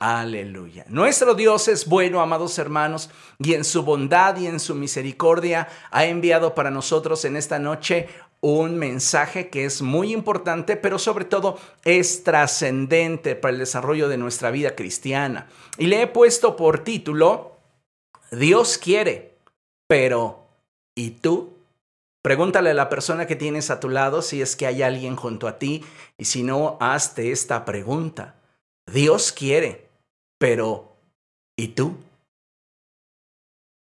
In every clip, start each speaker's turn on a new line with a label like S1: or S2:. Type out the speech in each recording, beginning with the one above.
S1: Aleluya. Nuestro Dios es bueno, amados hermanos, y en su bondad y en su misericordia ha enviado para nosotros en esta noche un mensaje que es muy importante, pero sobre todo es trascendente para el desarrollo de nuestra vida cristiana. Y le he puesto por título, Dios quiere, pero ¿y tú? Pregúntale a la persona que tienes a tu lado si es que hay alguien junto a ti y si no, hazte esta pregunta. Dios quiere, pero ¿y tú?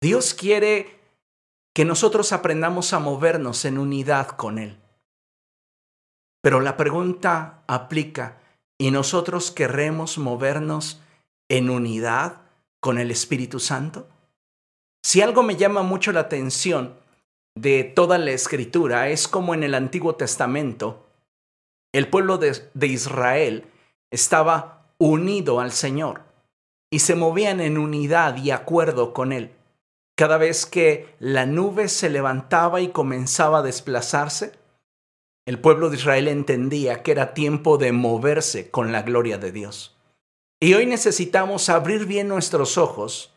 S1: Dios quiere que nosotros aprendamos a movernos en unidad con Él. Pero la pregunta aplica, ¿y nosotros queremos movernos en unidad con el Espíritu Santo? Si algo me llama mucho la atención de toda la escritura es como en el Antiguo Testamento el pueblo de, de Israel estaba unido al Señor y se movían en unidad y acuerdo con Él. Cada vez que la nube se levantaba y comenzaba a desplazarse, el pueblo de Israel entendía que era tiempo de moverse con la gloria de Dios. Y hoy necesitamos abrir bien nuestros ojos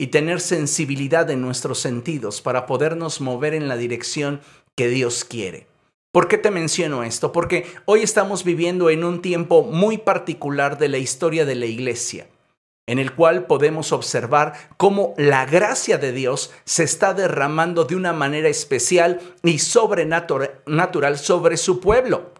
S1: y tener sensibilidad en nuestros sentidos para podernos mover en la dirección que Dios quiere. ¿Por qué te menciono esto? Porque hoy estamos viviendo en un tiempo muy particular de la historia de la iglesia en el cual podemos observar cómo la gracia de Dios se está derramando de una manera especial y sobrenatural sobre su pueblo.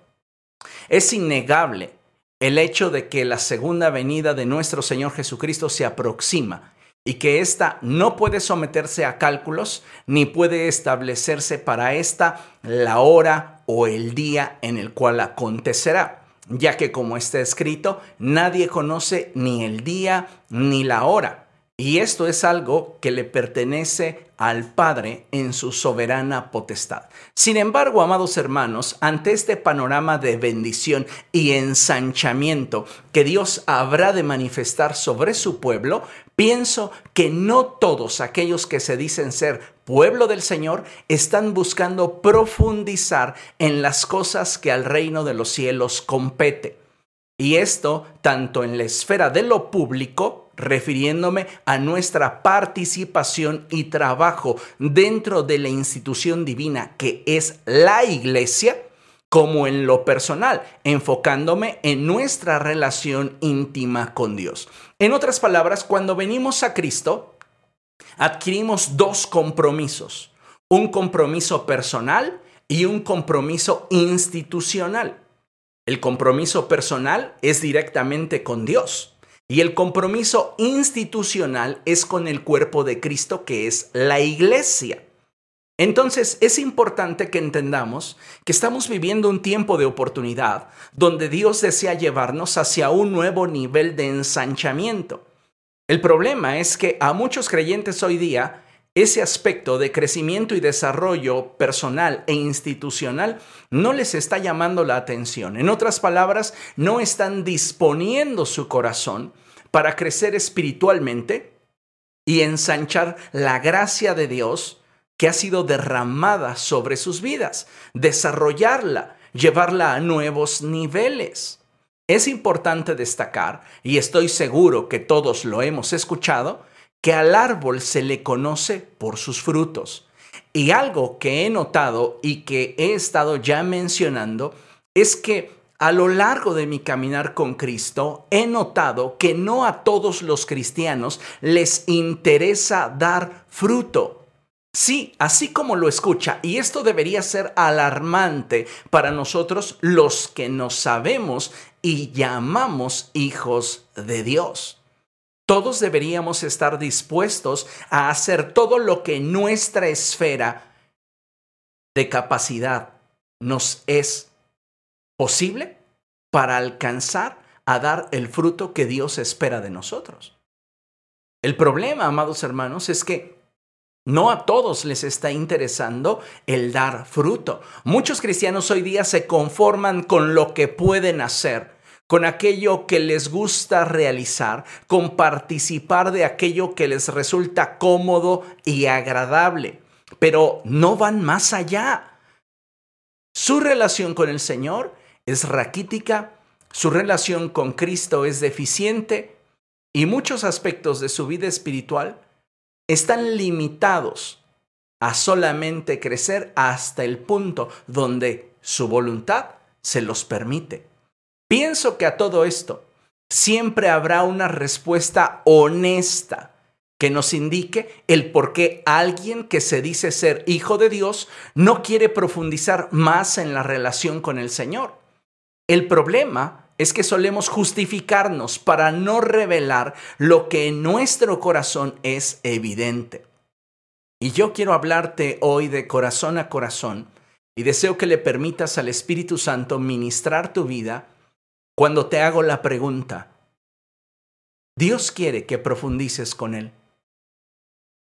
S1: Es innegable el hecho de que la segunda venida de nuestro Señor Jesucristo se aproxima y que ésta no puede someterse a cálculos ni puede establecerse para esta la hora o el día en el cual acontecerá ya que como está escrito, nadie conoce ni el día ni la hora. Y esto es algo que le pertenece al Padre en su soberana potestad. Sin embargo, amados hermanos, ante este panorama de bendición y ensanchamiento que Dios habrá de manifestar sobre su pueblo, pienso que no todos aquellos que se dicen ser pueblo del Señor están buscando profundizar en las cosas que al reino de los cielos compete. Y esto tanto en la esfera de lo público, refiriéndome a nuestra participación y trabajo dentro de la institución divina que es la iglesia, como en lo personal, enfocándome en nuestra relación íntima con Dios. En otras palabras, cuando venimos a Cristo, adquirimos dos compromisos, un compromiso personal y un compromiso institucional. El compromiso personal es directamente con Dios y el compromiso institucional es con el cuerpo de Cristo que es la iglesia. Entonces es importante que entendamos que estamos viviendo un tiempo de oportunidad donde Dios desea llevarnos hacia un nuevo nivel de ensanchamiento. El problema es que a muchos creyentes hoy día ese aspecto de crecimiento y desarrollo personal e institucional no les está llamando la atención. En otras palabras, no están disponiendo su corazón para crecer espiritualmente y ensanchar la gracia de Dios que ha sido derramada sobre sus vidas, desarrollarla, llevarla a nuevos niveles. Es importante destacar, y estoy seguro que todos lo hemos escuchado, que al árbol se le conoce por sus frutos. Y algo que he notado y que he estado ya mencionando es que a lo largo de mi caminar con Cristo he notado que no a todos los cristianos les interesa dar fruto. Sí, así como lo escucha, y esto debería ser alarmante para nosotros los que nos sabemos y llamamos hijos de Dios. Todos deberíamos estar dispuestos a hacer todo lo que nuestra esfera de capacidad nos es posible para alcanzar a dar el fruto que Dios espera de nosotros. El problema, amados hermanos, es que no a todos les está interesando el dar fruto. Muchos cristianos hoy día se conforman con lo que pueden hacer, con aquello que les gusta realizar, con participar de aquello que les resulta cómodo y agradable, pero no van más allá. Su relación con el Señor es raquítica, su relación con Cristo es deficiente y muchos aspectos de su vida espiritual están limitados a solamente crecer hasta el punto donde su voluntad se los permite. Pienso que a todo esto siempre habrá una respuesta honesta que nos indique el por qué alguien que se dice ser hijo de Dios no quiere profundizar más en la relación con el Señor. El problema es que solemos justificarnos para no revelar lo que en nuestro corazón es evidente. Y yo quiero hablarte hoy de corazón a corazón y deseo que le permitas al Espíritu Santo ministrar tu vida cuando te hago la pregunta, Dios quiere que profundices con Él.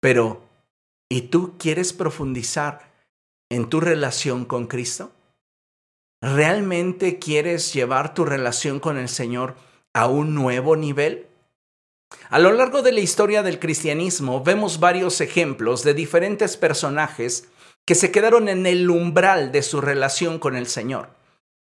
S1: Pero, ¿y tú quieres profundizar en tu relación con Cristo? ¿Realmente quieres llevar tu relación con el Señor a un nuevo nivel? A lo largo de la historia del cristianismo vemos varios ejemplos de diferentes personajes que se quedaron en el umbral de su relación con el Señor.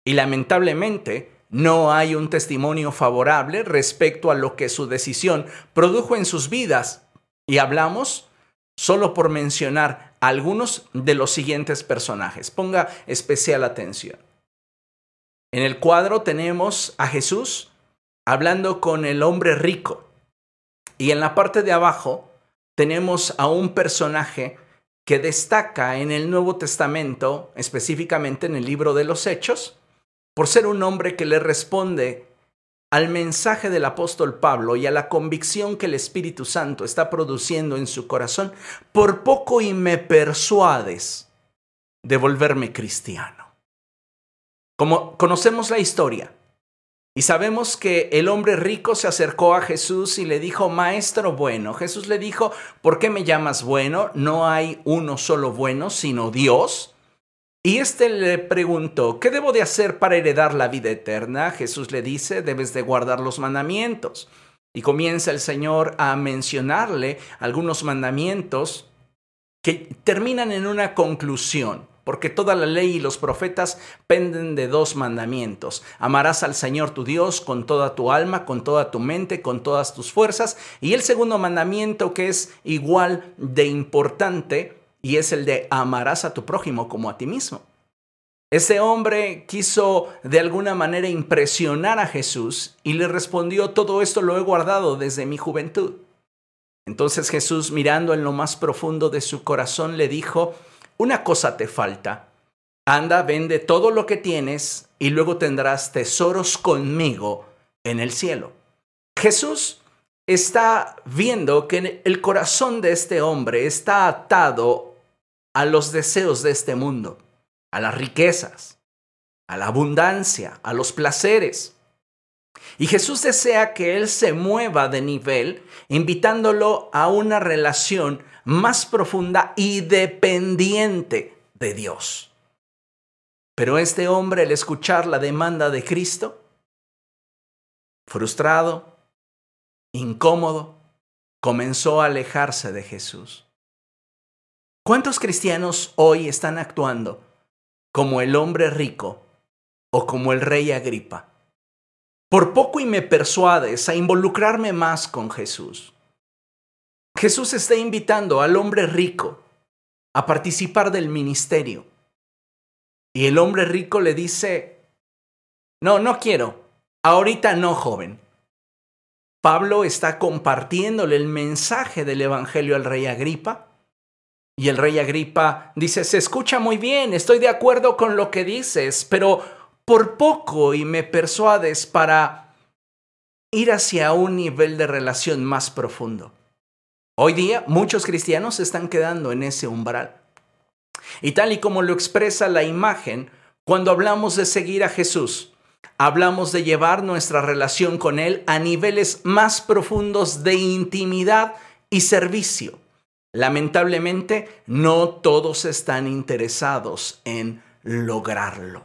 S1: Y lamentablemente, no hay un testimonio favorable respecto a lo que su decisión produjo en sus vidas. Y hablamos solo por mencionar algunos de los siguientes personajes. Ponga especial atención. En el cuadro tenemos a Jesús hablando con el hombre rico. Y en la parte de abajo tenemos a un personaje que destaca en el Nuevo Testamento, específicamente en el libro de los Hechos, por ser un hombre que le responde al mensaje del apóstol Pablo y a la convicción que el Espíritu Santo está produciendo en su corazón, por poco y me persuades de volverme cristiano. Como conocemos la historia y sabemos que el hombre rico se acercó a Jesús y le dijo, Maestro bueno, Jesús le dijo, ¿por qué me llamas bueno? No hay uno solo bueno, sino Dios. Y éste le preguntó, ¿qué debo de hacer para heredar la vida eterna? Jesús le dice, debes de guardar los mandamientos. Y comienza el Señor a mencionarle algunos mandamientos que terminan en una conclusión, porque toda la ley y los profetas penden de dos mandamientos. Amarás al Señor tu Dios con toda tu alma, con toda tu mente, con todas tus fuerzas. Y el segundo mandamiento que es igual de importante y es el de amarás a tu prójimo como a ti mismo. Ese hombre quiso de alguna manera impresionar a Jesús y le respondió, todo esto lo he guardado desde mi juventud. Entonces Jesús, mirando en lo más profundo de su corazón, le dijo, una cosa te falta. Anda, vende todo lo que tienes y luego tendrás tesoros conmigo en el cielo. Jesús está viendo que el corazón de este hombre está atado a los deseos de este mundo, a las riquezas, a la abundancia, a los placeres. Y Jesús desea que Él se mueva de nivel, invitándolo a una relación más profunda y dependiente de Dios. Pero este hombre, al escuchar la demanda de Cristo, frustrado, incómodo, comenzó a alejarse de Jesús. ¿Cuántos cristianos hoy están actuando como el hombre rico o como el rey Agripa? Por poco y me persuades a involucrarme más con Jesús. Jesús está invitando al hombre rico a participar del ministerio. Y el hombre rico le dice, no, no quiero, ahorita no, joven. Pablo está compartiéndole el mensaje del Evangelio al rey Agripa y el rey Agripa dice, se escucha muy bien, estoy de acuerdo con lo que dices, pero por poco y me persuades para ir hacia un nivel de relación más profundo. Hoy día muchos cristianos se están quedando en ese umbral. Y tal y como lo expresa la imagen, cuando hablamos de seguir a Jesús, hablamos de llevar nuestra relación con Él a niveles más profundos de intimidad y servicio. Lamentablemente, no todos están interesados en lograrlo.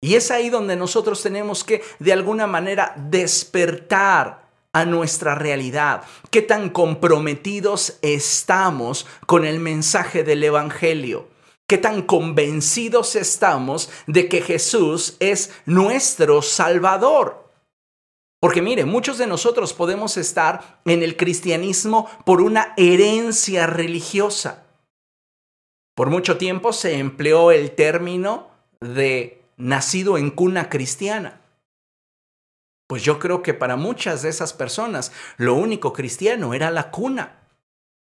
S1: Y es ahí donde nosotros tenemos que, de alguna manera, despertar a nuestra realidad. ¿Qué tan comprometidos estamos con el mensaje del Evangelio? ¿Qué tan convencidos estamos de que Jesús es nuestro Salvador? Porque mire, muchos de nosotros podemos estar en el cristianismo por una herencia religiosa. Por mucho tiempo se empleó el término de nacido en cuna cristiana. Pues yo creo que para muchas de esas personas lo único cristiano era la cuna,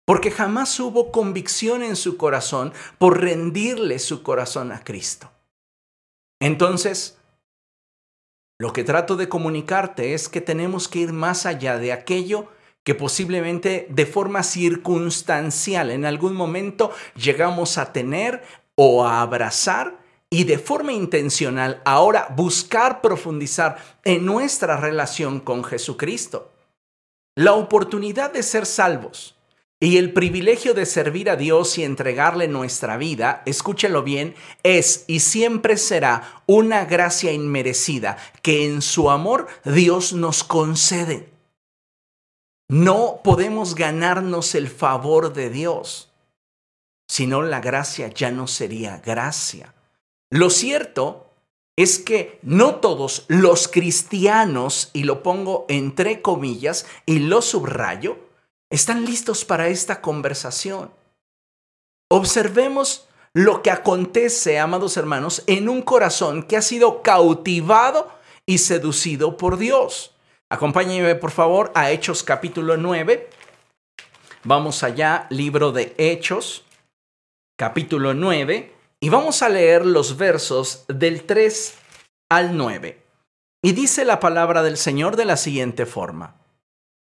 S1: porque jamás hubo convicción en su corazón por rendirle su corazón a Cristo. Entonces, lo que trato de comunicarte es que tenemos que ir más allá de aquello que posiblemente de forma circunstancial en algún momento llegamos a tener o a abrazar y de forma intencional ahora buscar profundizar en nuestra relación con Jesucristo. La oportunidad de ser salvos y el privilegio de servir a Dios y entregarle nuestra vida, escúchelo bien, es y siempre será una gracia inmerecida que en su amor Dios nos concede. No podemos ganarnos el favor de Dios, sino la gracia ya no sería gracia. Lo cierto es que no todos los cristianos, y lo pongo entre comillas y lo subrayo, están listos para esta conversación. Observemos lo que acontece, amados hermanos, en un corazón que ha sido cautivado y seducido por Dios. Acompáñenme, por favor, a Hechos capítulo 9. Vamos allá, libro de Hechos, capítulo 9, y vamos a leer los versos del 3 al 9. Y dice la palabra del Señor de la siguiente forma.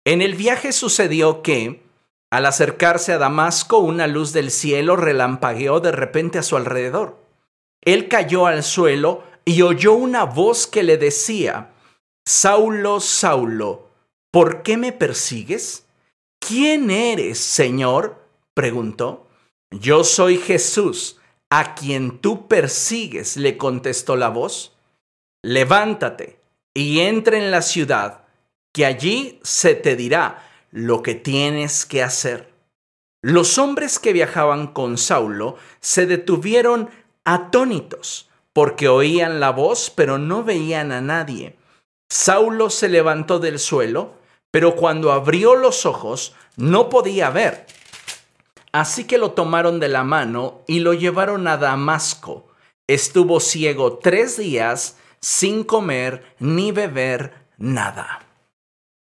S1: En el viaje sucedió que, al acercarse a Damasco, una luz del cielo relampagueó de repente a su alrededor. Él cayó al suelo y oyó una voz que le decía, Saulo, Saulo, ¿por qué me persigues? ¿Quién eres, Señor? preguntó. Yo soy Jesús, a quien tú persigues, le contestó la voz. Levántate y entra en la ciudad que allí se te dirá lo que tienes que hacer. Los hombres que viajaban con Saulo se detuvieron atónitos, porque oían la voz, pero no veían a nadie. Saulo se levantó del suelo, pero cuando abrió los ojos no podía ver. Así que lo tomaron de la mano y lo llevaron a Damasco. Estuvo ciego tres días sin comer ni beber nada.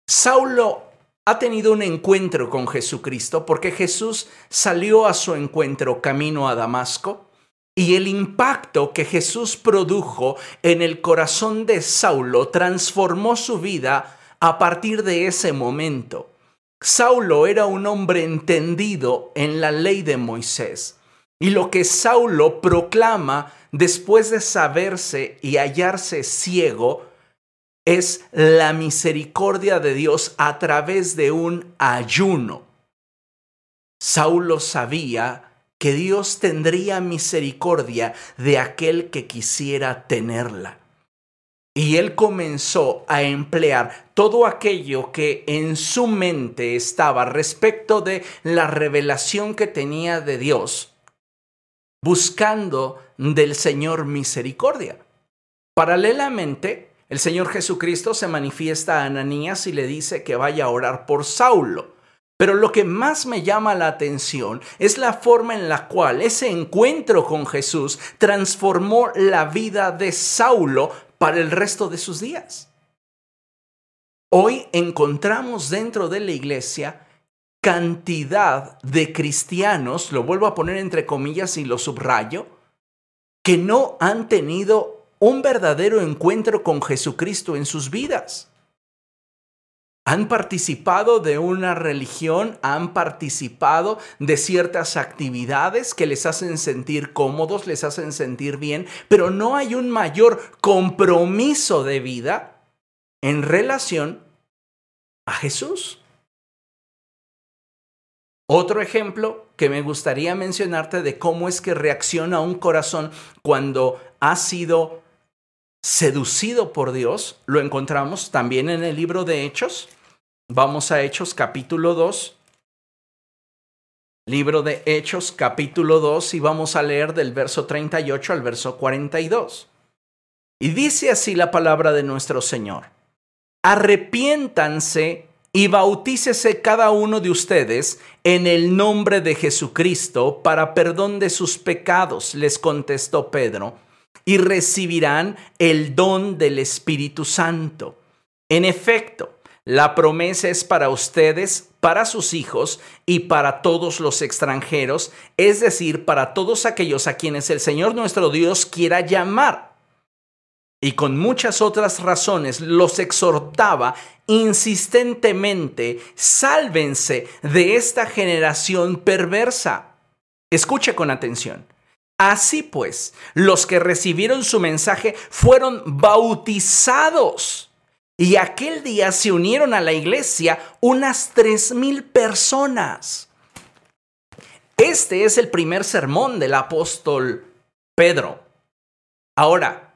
S1: Saulo ha tenido un encuentro con Jesucristo porque Jesús salió a su encuentro camino a Damasco y el impacto que Jesús produjo en el corazón de Saulo transformó su vida a partir de ese momento. Saulo era un hombre entendido en la ley de Moisés. Y lo que Saulo proclama después de saberse y hallarse ciego, es la misericordia de Dios a través de un ayuno. Saulo sabía que Dios tendría misericordia de aquel que quisiera tenerla. Y él comenzó a emplear todo aquello que en su mente estaba respecto de la revelación que tenía de Dios, buscando del Señor misericordia. Paralelamente, el Señor Jesucristo se manifiesta a Ananías y le dice que vaya a orar por Saulo. Pero lo que más me llama la atención es la forma en la cual ese encuentro con Jesús transformó la vida de Saulo para el resto de sus días. Hoy encontramos dentro de la iglesia cantidad de cristianos, lo vuelvo a poner entre comillas y lo subrayo, que no han tenido un verdadero encuentro con Jesucristo en sus vidas. Han participado de una religión, han participado de ciertas actividades que les hacen sentir cómodos, les hacen sentir bien, pero no hay un mayor compromiso de vida en relación a Jesús. Otro ejemplo que me gustaría mencionarte de cómo es que reacciona un corazón cuando ha sido seducido por Dios, lo encontramos también en el libro de Hechos. Vamos a Hechos capítulo 2. Libro de Hechos capítulo 2 y vamos a leer del verso 38 al verso 42. Y dice así la palabra de nuestro Señor. arrepiéntanse y bautícese cada uno de ustedes en el nombre de Jesucristo para perdón de sus pecados, les contestó Pedro, y recibirán el don del Espíritu Santo. En efecto, la promesa es para ustedes, para sus hijos y para todos los extranjeros, es decir, para todos aquellos a quienes el Señor nuestro Dios quiera llamar. Y con muchas otras razones los exhortaba insistentemente, sálvense de esta generación perversa. Escuche con atención. Así pues, los que recibieron su mensaje fueron bautizados y aquel día se unieron a la iglesia unas tres mil personas. Este es el primer sermón del apóstol Pedro. Ahora,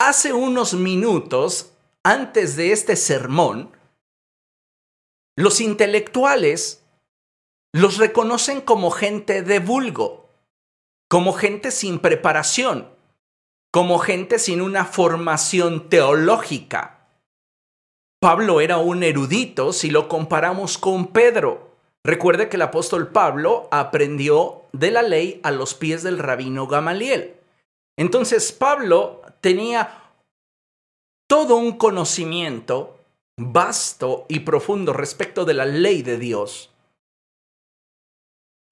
S1: hace unos minutos antes de este sermón, los intelectuales los reconocen como gente de vulgo, como gente sin preparación, como gente sin una formación teológica Pablo era un erudito si lo comparamos con Pedro. Recuerde que el apóstol Pablo aprendió de la ley a los pies del rabino Gamaliel. Entonces Pablo tenía todo un conocimiento vasto y profundo respecto de la ley de Dios.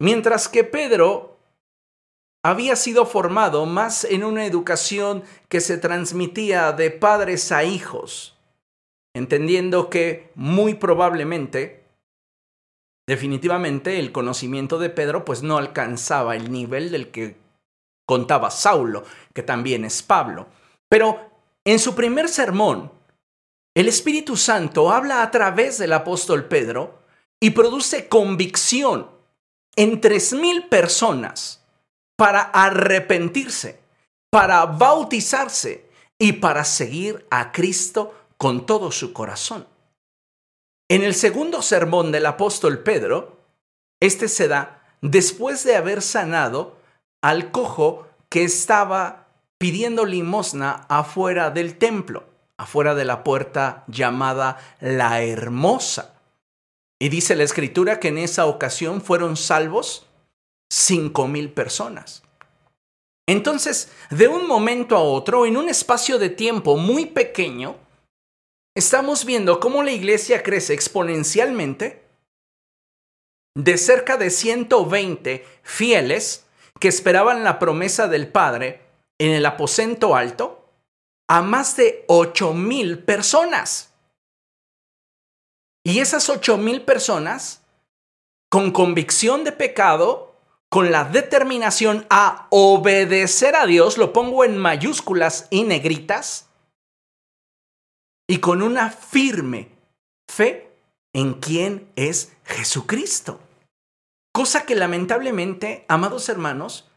S1: Mientras que Pedro había sido formado más en una educación que se transmitía de padres a hijos entendiendo que muy probablemente, definitivamente, el conocimiento de Pedro pues no alcanzaba el nivel del que contaba Saulo, que también es Pablo. Pero en su primer sermón, el Espíritu Santo habla a través del apóstol Pedro y produce convicción en tres mil personas para arrepentirse, para bautizarse y para seguir a Cristo con todo su corazón. En el segundo sermón del apóstol Pedro, este se da después de haber sanado al cojo que estaba pidiendo limosna afuera del templo, afuera de la puerta llamada la Hermosa. Y dice la escritura que en esa ocasión fueron salvos cinco mil personas. Entonces, de un momento a otro, en un espacio de tiempo muy pequeño, estamos viendo cómo la iglesia crece exponencialmente de cerca de 120 fieles que esperaban la promesa del Padre en el aposento alto a más de 8 mil personas. Y esas 8 mil personas, con convicción de pecado, con la determinación a obedecer a Dios, lo pongo en mayúsculas y negritas, y con una firme fe en quién es Jesucristo. Cosa que lamentablemente, amados hermanos,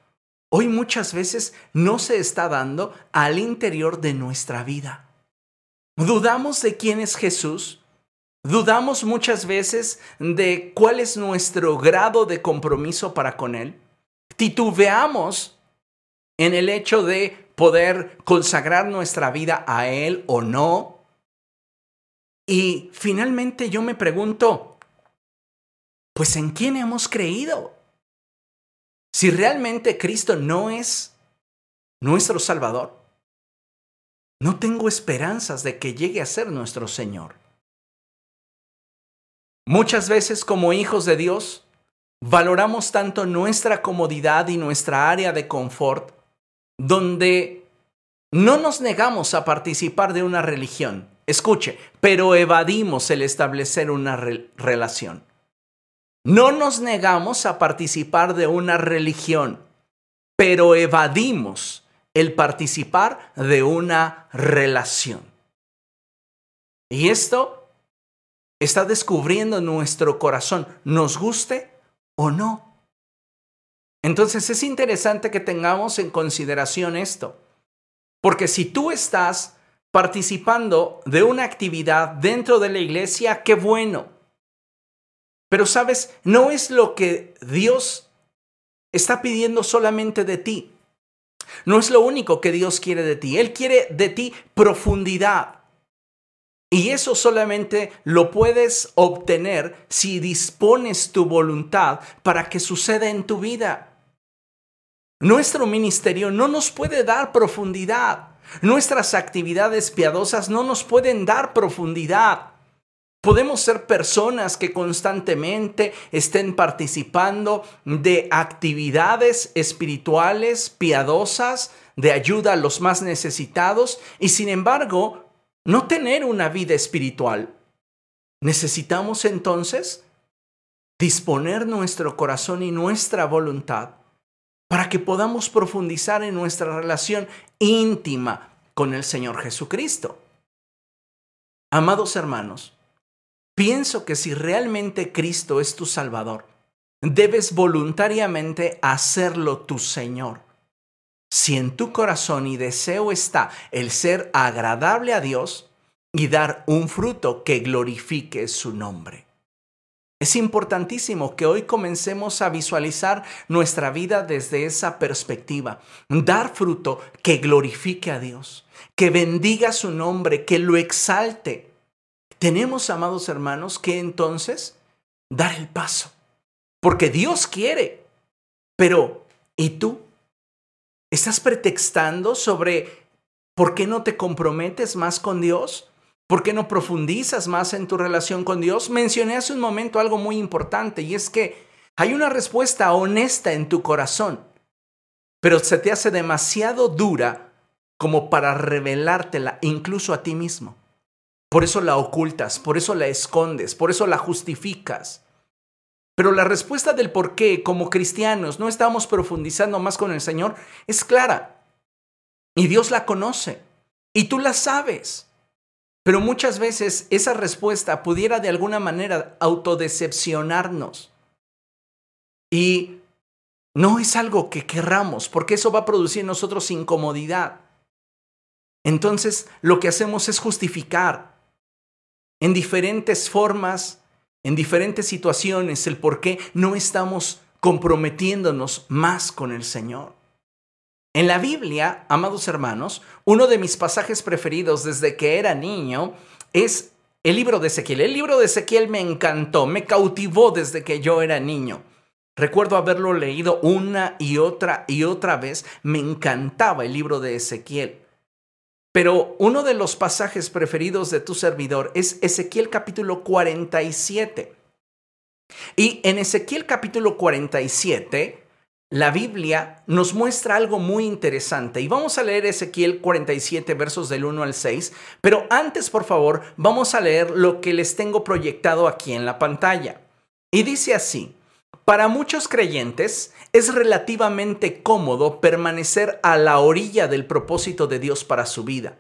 S1: hoy muchas veces no se está dando al interior de nuestra vida. Dudamos de quién es Jesús, dudamos muchas veces de cuál es nuestro grado de compromiso para con Él, titubeamos en el hecho de poder consagrar nuestra vida a Él o no, y finalmente yo me pregunto, pues ¿en quién hemos creído? Si realmente Cristo no es nuestro Salvador, no tengo esperanzas de que llegue a ser nuestro Señor. Muchas veces como hijos de Dios, valoramos tanto nuestra comodidad y nuestra área de confort, donde no nos negamos a participar de una religión, Escuche, pero evadimos el establecer una relación. No nos negamos a participar de una religión, pero evadimos el participar de una relación. Y esto está descubriendo nuestro corazón, nos guste o no. Entonces es interesante que tengamos en consideración esto, porque si tú estás participando de una actividad dentro de la iglesia, qué bueno. Pero sabes, no es lo que Dios está pidiendo solamente de ti. No es lo único que Dios quiere de ti. Él quiere de ti profundidad. Y eso solamente lo puedes obtener si dispones tu voluntad para que suceda en tu vida. Nuestro ministerio no nos puede dar profundidad. Nuestras actividades piadosas no nos pueden dar profundidad. Podemos ser personas que constantemente estén participando de actividades espirituales, piadosas, de ayuda a los más necesitados y sin embargo no tener una vida espiritual. Necesitamos entonces disponer nuestro corazón y nuestra voluntad para que podamos profundizar en nuestra relación íntima con el Señor Jesucristo. Amados hermanos, pienso que si realmente Cristo es tu Salvador, debes voluntariamente hacerlo tu Señor. Si en tu corazón y deseo está el ser agradable a Dios y dar un fruto que glorifique su nombre. Es importantísimo que hoy comencemos a visualizar nuestra vida desde esa perspectiva. Dar fruto que glorifique a Dios, que bendiga su nombre, que lo exalte. Tenemos, amados hermanos, que entonces dar el paso. Porque Dios quiere. Pero, ¿y tú? ¿Estás pretextando sobre por qué no te comprometes más con Dios? ¿Por qué no profundizas más en tu relación con Dios? Mencioné hace un momento algo muy importante y es que hay una respuesta honesta en tu corazón, pero se te hace demasiado dura como para revelártela incluso a ti mismo. Por eso la ocultas, por eso la escondes, por eso la justificas. Pero la respuesta del por qué como cristianos no estamos profundizando más con el Señor es clara. Y Dios la conoce. Y tú la sabes. Pero muchas veces esa respuesta pudiera de alguna manera autodecepcionarnos. Y no es algo que querramos, porque eso va a producir en nosotros incomodidad. Entonces, lo que hacemos es justificar en diferentes formas, en diferentes situaciones, el por qué no estamos comprometiéndonos más con el Señor. En la Biblia, amados hermanos, uno de mis pasajes preferidos desde que era niño es el libro de Ezequiel. El libro de Ezequiel me encantó, me cautivó desde que yo era niño. Recuerdo haberlo leído una y otra y otra vez. Me encantaba el libro de Ezequiel. Pero uno de los pasajes preferidos de tu servidor es Ezequiel capítulo 47. Y en Ezequiel capítulo 47 la Biblia nos muestra algo muy interesante y vamos a leer Ezequiel 47 versos del 1 al 6, pero antes por favor vamos a leer lo que les tengo proyectado aquí en la pantalla. Y dice así, para muchos creyentes es relativamente cómodo permanecer a la orilla del propósito de Dios para su vida,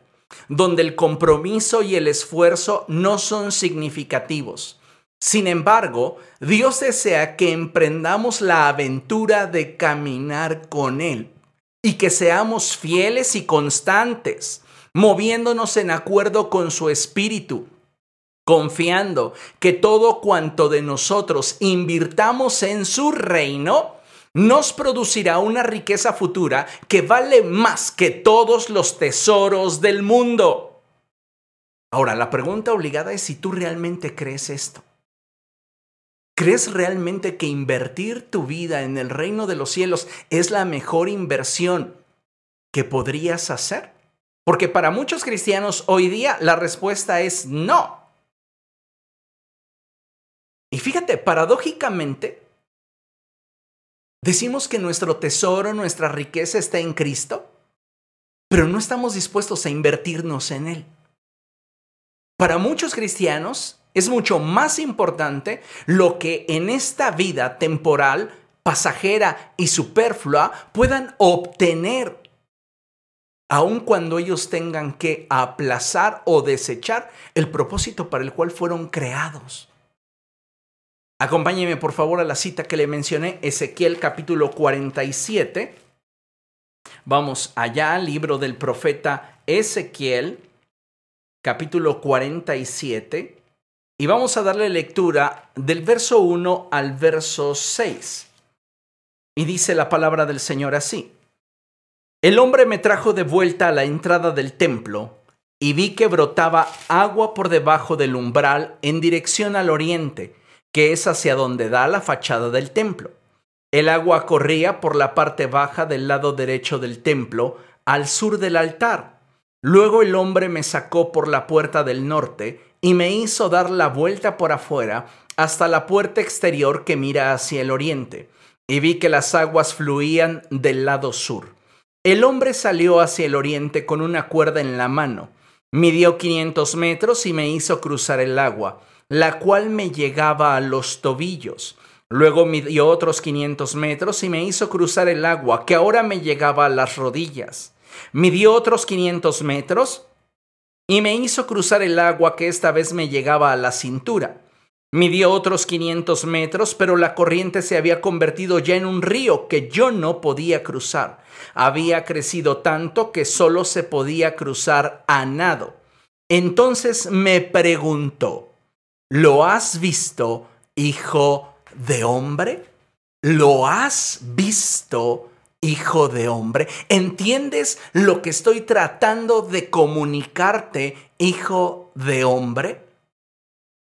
S1: donde el compromiso y el esfuerzo no son significativos. Sin embargo, Dios desea que emprendamos la aventura de caminar con Él y que seamos fieles y constantes, moviéndonos en acuerdo con su espíritu, confiando que todo cuanto de nosotros invirtamos en su reino, nos producirá una riqueza futura que vale más que todos los tesoros del mundo. Ahora, la pregunta obligada es si tú realmente crees esto. ¿Crees realmente que invertir tu vida en el reino de los cielos es la mejor inversión que podrías hacer? Porque para muchos cristianos hoy día la respuesta es no. Y fíjate, paradójicamente, decimos que nuestro tesoro, nuestra riqueza está en Cristo, pero no estamos dispuestos a invertirnos en Él. Para muchos cristianos, es mucho más importante lo que en esta vida temporal, pasajera y superflua puedan obtener, aun cuando ellos tengan que aplazar o desechar el propósito para el cual fueron creados. Acompáñeme por favor a la cita que le mencioné, Ezequiel capítulo 47. Vamos allá, libro del profeta Ezequiel, capítulo 47. Y vamos a darle lectura del verso 1 al verso 6. Y dice la palabra del Señor así. El hombre me trajo de vuelta a la entrada del templo y vi que brotaba agua por debajo del umbral en dirección al oriente, que es hacia donde da la fachada del templo. El agua corría por la parte baja del lado derecho del templo, al sur del altar. Luego el hombre me sacó por la puerta del norte y me hizo dar la vuelta por afuera hasta la puerta exterior que mira hacia el oriente, y vi que las aguas fluían del lado sur. El hombre salió hacia el oriente con una cuerda en la mano, midió 500 metros y me hizo cruzar el agua, la cual me llegaba a los tobillos. Luego midió otros 500 metros y me hizo cruzar el agua, que ahora me llegaba a las rodillas. Midió otros 500 metros y me hizo cruzar el agua que esta vez me llegaba a la cintura. Midió otros 500 metros, pero la corriente se había convertido ya en un río que yo no podía cruzar. Había crecido tanto que solo se podía cruzar a nado. Entonces me preguntó, ¿lo has visto, hijo de hombre? ¿Lo has visto, hijo de hombre? ¿Entiendes lo que estoy tratando de comunicarte, hijo de hombre?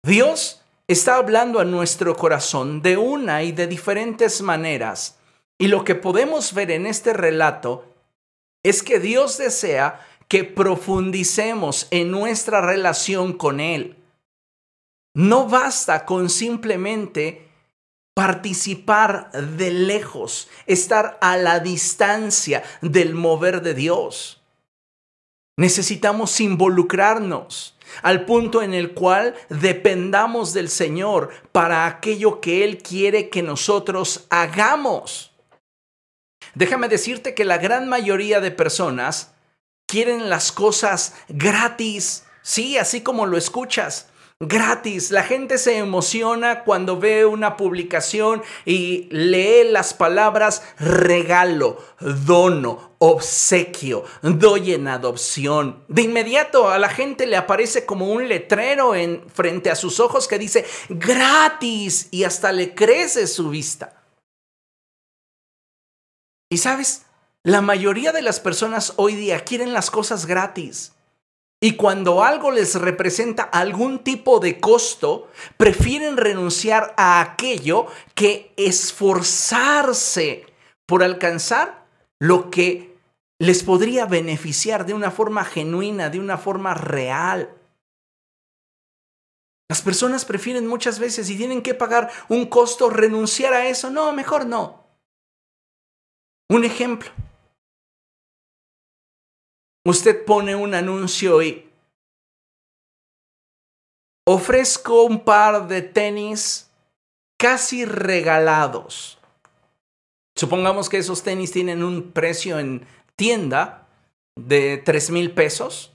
S1: Dios está hablando a nuestro corazón de una y de diferentes maneras. Y lo que podemos ver en este relato es que Dios desea que profundicemos en nuestra relación con Él. No basta con simplemente participar de lejos, estar a la distancia del mover de Dios. Necesitamos involucrarnos al punto en el cual dependamos del Señor para aquello que Él quiere que nosotros hagamos. Déjame decirte que la gran mayoría de personas quieren las cosas gratis, sí, así como lo escuchas gratis. La gente se emociona cuando ve una publicación y lee las palabras regalo, dono, obsequio, doy en adopción. De inmediato a la gente le aparece como un letrero en frente a sus ojos que dice gratis y hasta le crece su vista. Y sabes, la mayoría de las personas hoy día quieren las cosas gratis. Y cuando algo les representa algún tipo de costo, prefieren renunciar a aquello que esforzarse por alcanzar lo que les podría beneficiar de una forma genuina, de una forma real. Las personas prefieren muchas veces y tienen que pagar un costo renunciar a eso. No, mejor no. Un ejemplo. Usted pone un anuncio y ofrezco un par de tenis casi regalados. Supongamos que esos tenis tienen un precio en tienda de 3 mil pesos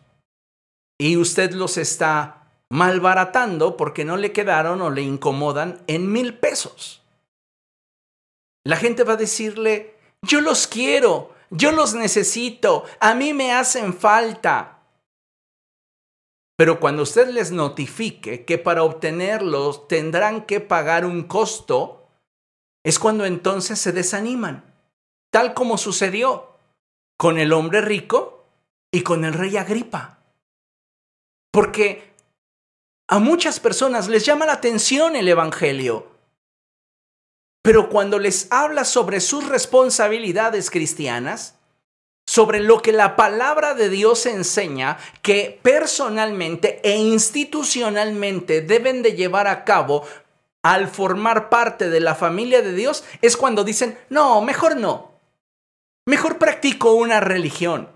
S1: y usted los está malbaratando porque no le quedaron o le incomodan en mil pesos. La gente va a decirle, yo los quiero, yo los necesito, a mí me hacen falta. Pero cuando usted les notifique que para obtenerlos tendrán que pagar un costo, es cuando entonces se desaniman, tal como sucedió con el hombre rico y con el rey Agripa. Porque a muchas personas les llama la atención el Evangelio. Pero cuando les habla sobre sus responsabilidades cristianas, sobre lo que la palabra de Dios enseña que personalmente e institucionalmente deben de llevar a cabo al formar parte de la familia de Dios, es cuando dicen, no, mejor no. Mejor practico una religión.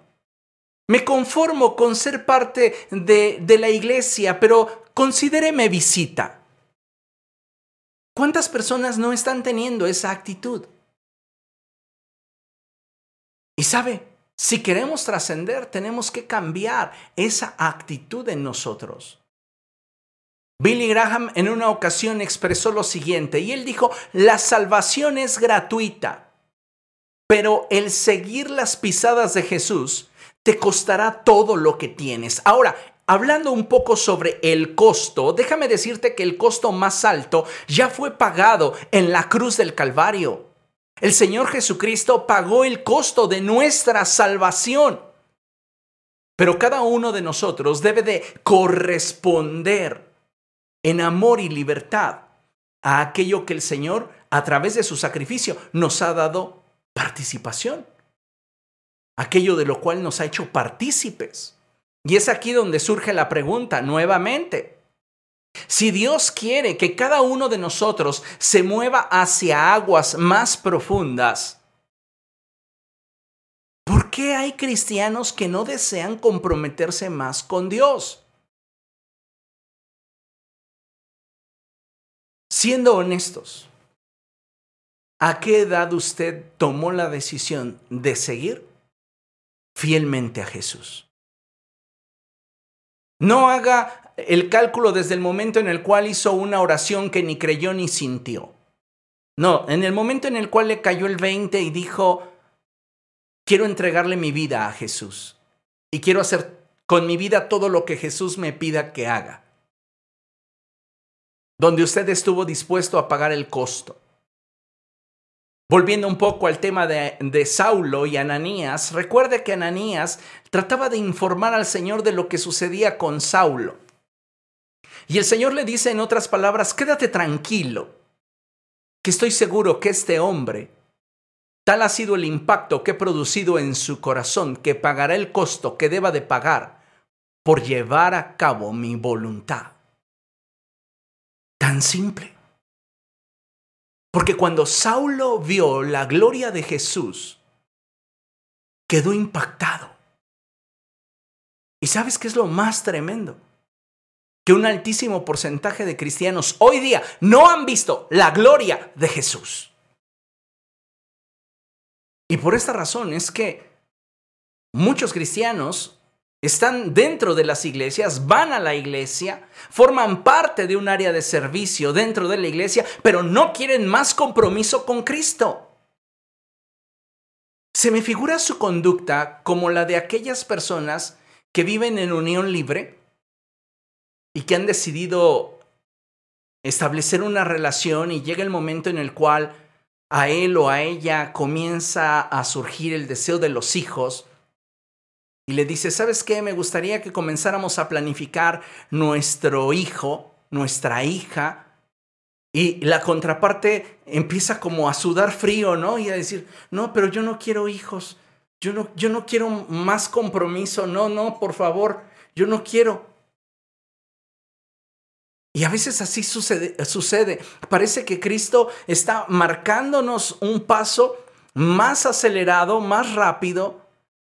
S1: Me conformo con ser parte de, de la iglesia, pero considéreme visita. ¿Cuántas personas no están teniendo esa actitud? Y sabe, si queremos trascender, tenemos que cambiar esa actitud en nosotros. Billy Graham en una ocasión expresó lo siguiente, y él dijo, la salvación es gratuita, pero el seguir las pisadas de Jesús te costará todo lo que tienes. Ahora, Hablando un poco sobre el costo, déjame decirte que el costo más alto ya fue pagado en la cruz del Calvario. El Señor Jesucristo pagó el costo de nuestra salvación. Pero cada uno de nosotros debe de corresponder en amor y libertad a aquello que el Señor, a través de su sacrificio, nos ha dado participación. Aquello de lo cual nos ha hecho partícipes. Y es aquí donde surge la pregunta nuevamente. Si Dios quiere que cada uno de nosotros se mueva hacia aguas más profundas, ¿por qué hay cristianos que no desean comprometerse más con Dios? Siendo honestos, ¿a qué edad usted tomó la decisión de seguir fielmente a Jesús? No haga el cálculo desde el momento en el cual hizo una oración que ni creyó ni sintió. No, en el momento en el cual le cayó el 20 y dijo, quiero entregarle mi vida a Jesús y quiero hacer con mi vida todo lo que Jesús me pida que haga. Donde usted estuvo dispuesto a pagar el costo. Volviendo un poco al tema de, Saulo y Ananías, recuerde que Ananías trataba de informar al Señor de lo que sucedía con Saulo. Y el Señor le dice en otras palabras, quédate tranquilo, que estoy seguro que este hombre, tal ha sido el impacto que he producido en su corazón, que pagará el costo que deba de pagar por llevar a cabo mi voluntad. Tan simple. Porque cuando Saulo vio la gloria de Jesús, quedó impactado. ¿Y sabes qué es lo más tremendo? Que un altísimo porcentaje de cristianos hoy día no han visto la gloria de Jesús. Y por esta razón es que muchos cristianos están dentro de las iglesias, van a la iglesia, forman parte de un área de servicio dentro de la iglesia, pero no quieren más compromiso con Cristo. Se me figura su conducta como la de aquellas personas que viven en unión libre y que han decidido establecer una relación y llega el momento en el cual a él o a ella comienza a surgir el deseo de los hijos, y le dice, ¿sabes qué? Me gustaría que comenzáramos a planificar nuestro hijo, nuestra hija. Y la contraparte empieza como a sudar frío, ¿no? Y a decir, no, pero yo no quiero hijos, yo no, yo no quiero más compromiso, no, no, por favor, yo no quiero. Y a veces así sucede, sucede. Parece que Cristo está marcándonos un paso más acelerado, más rápido,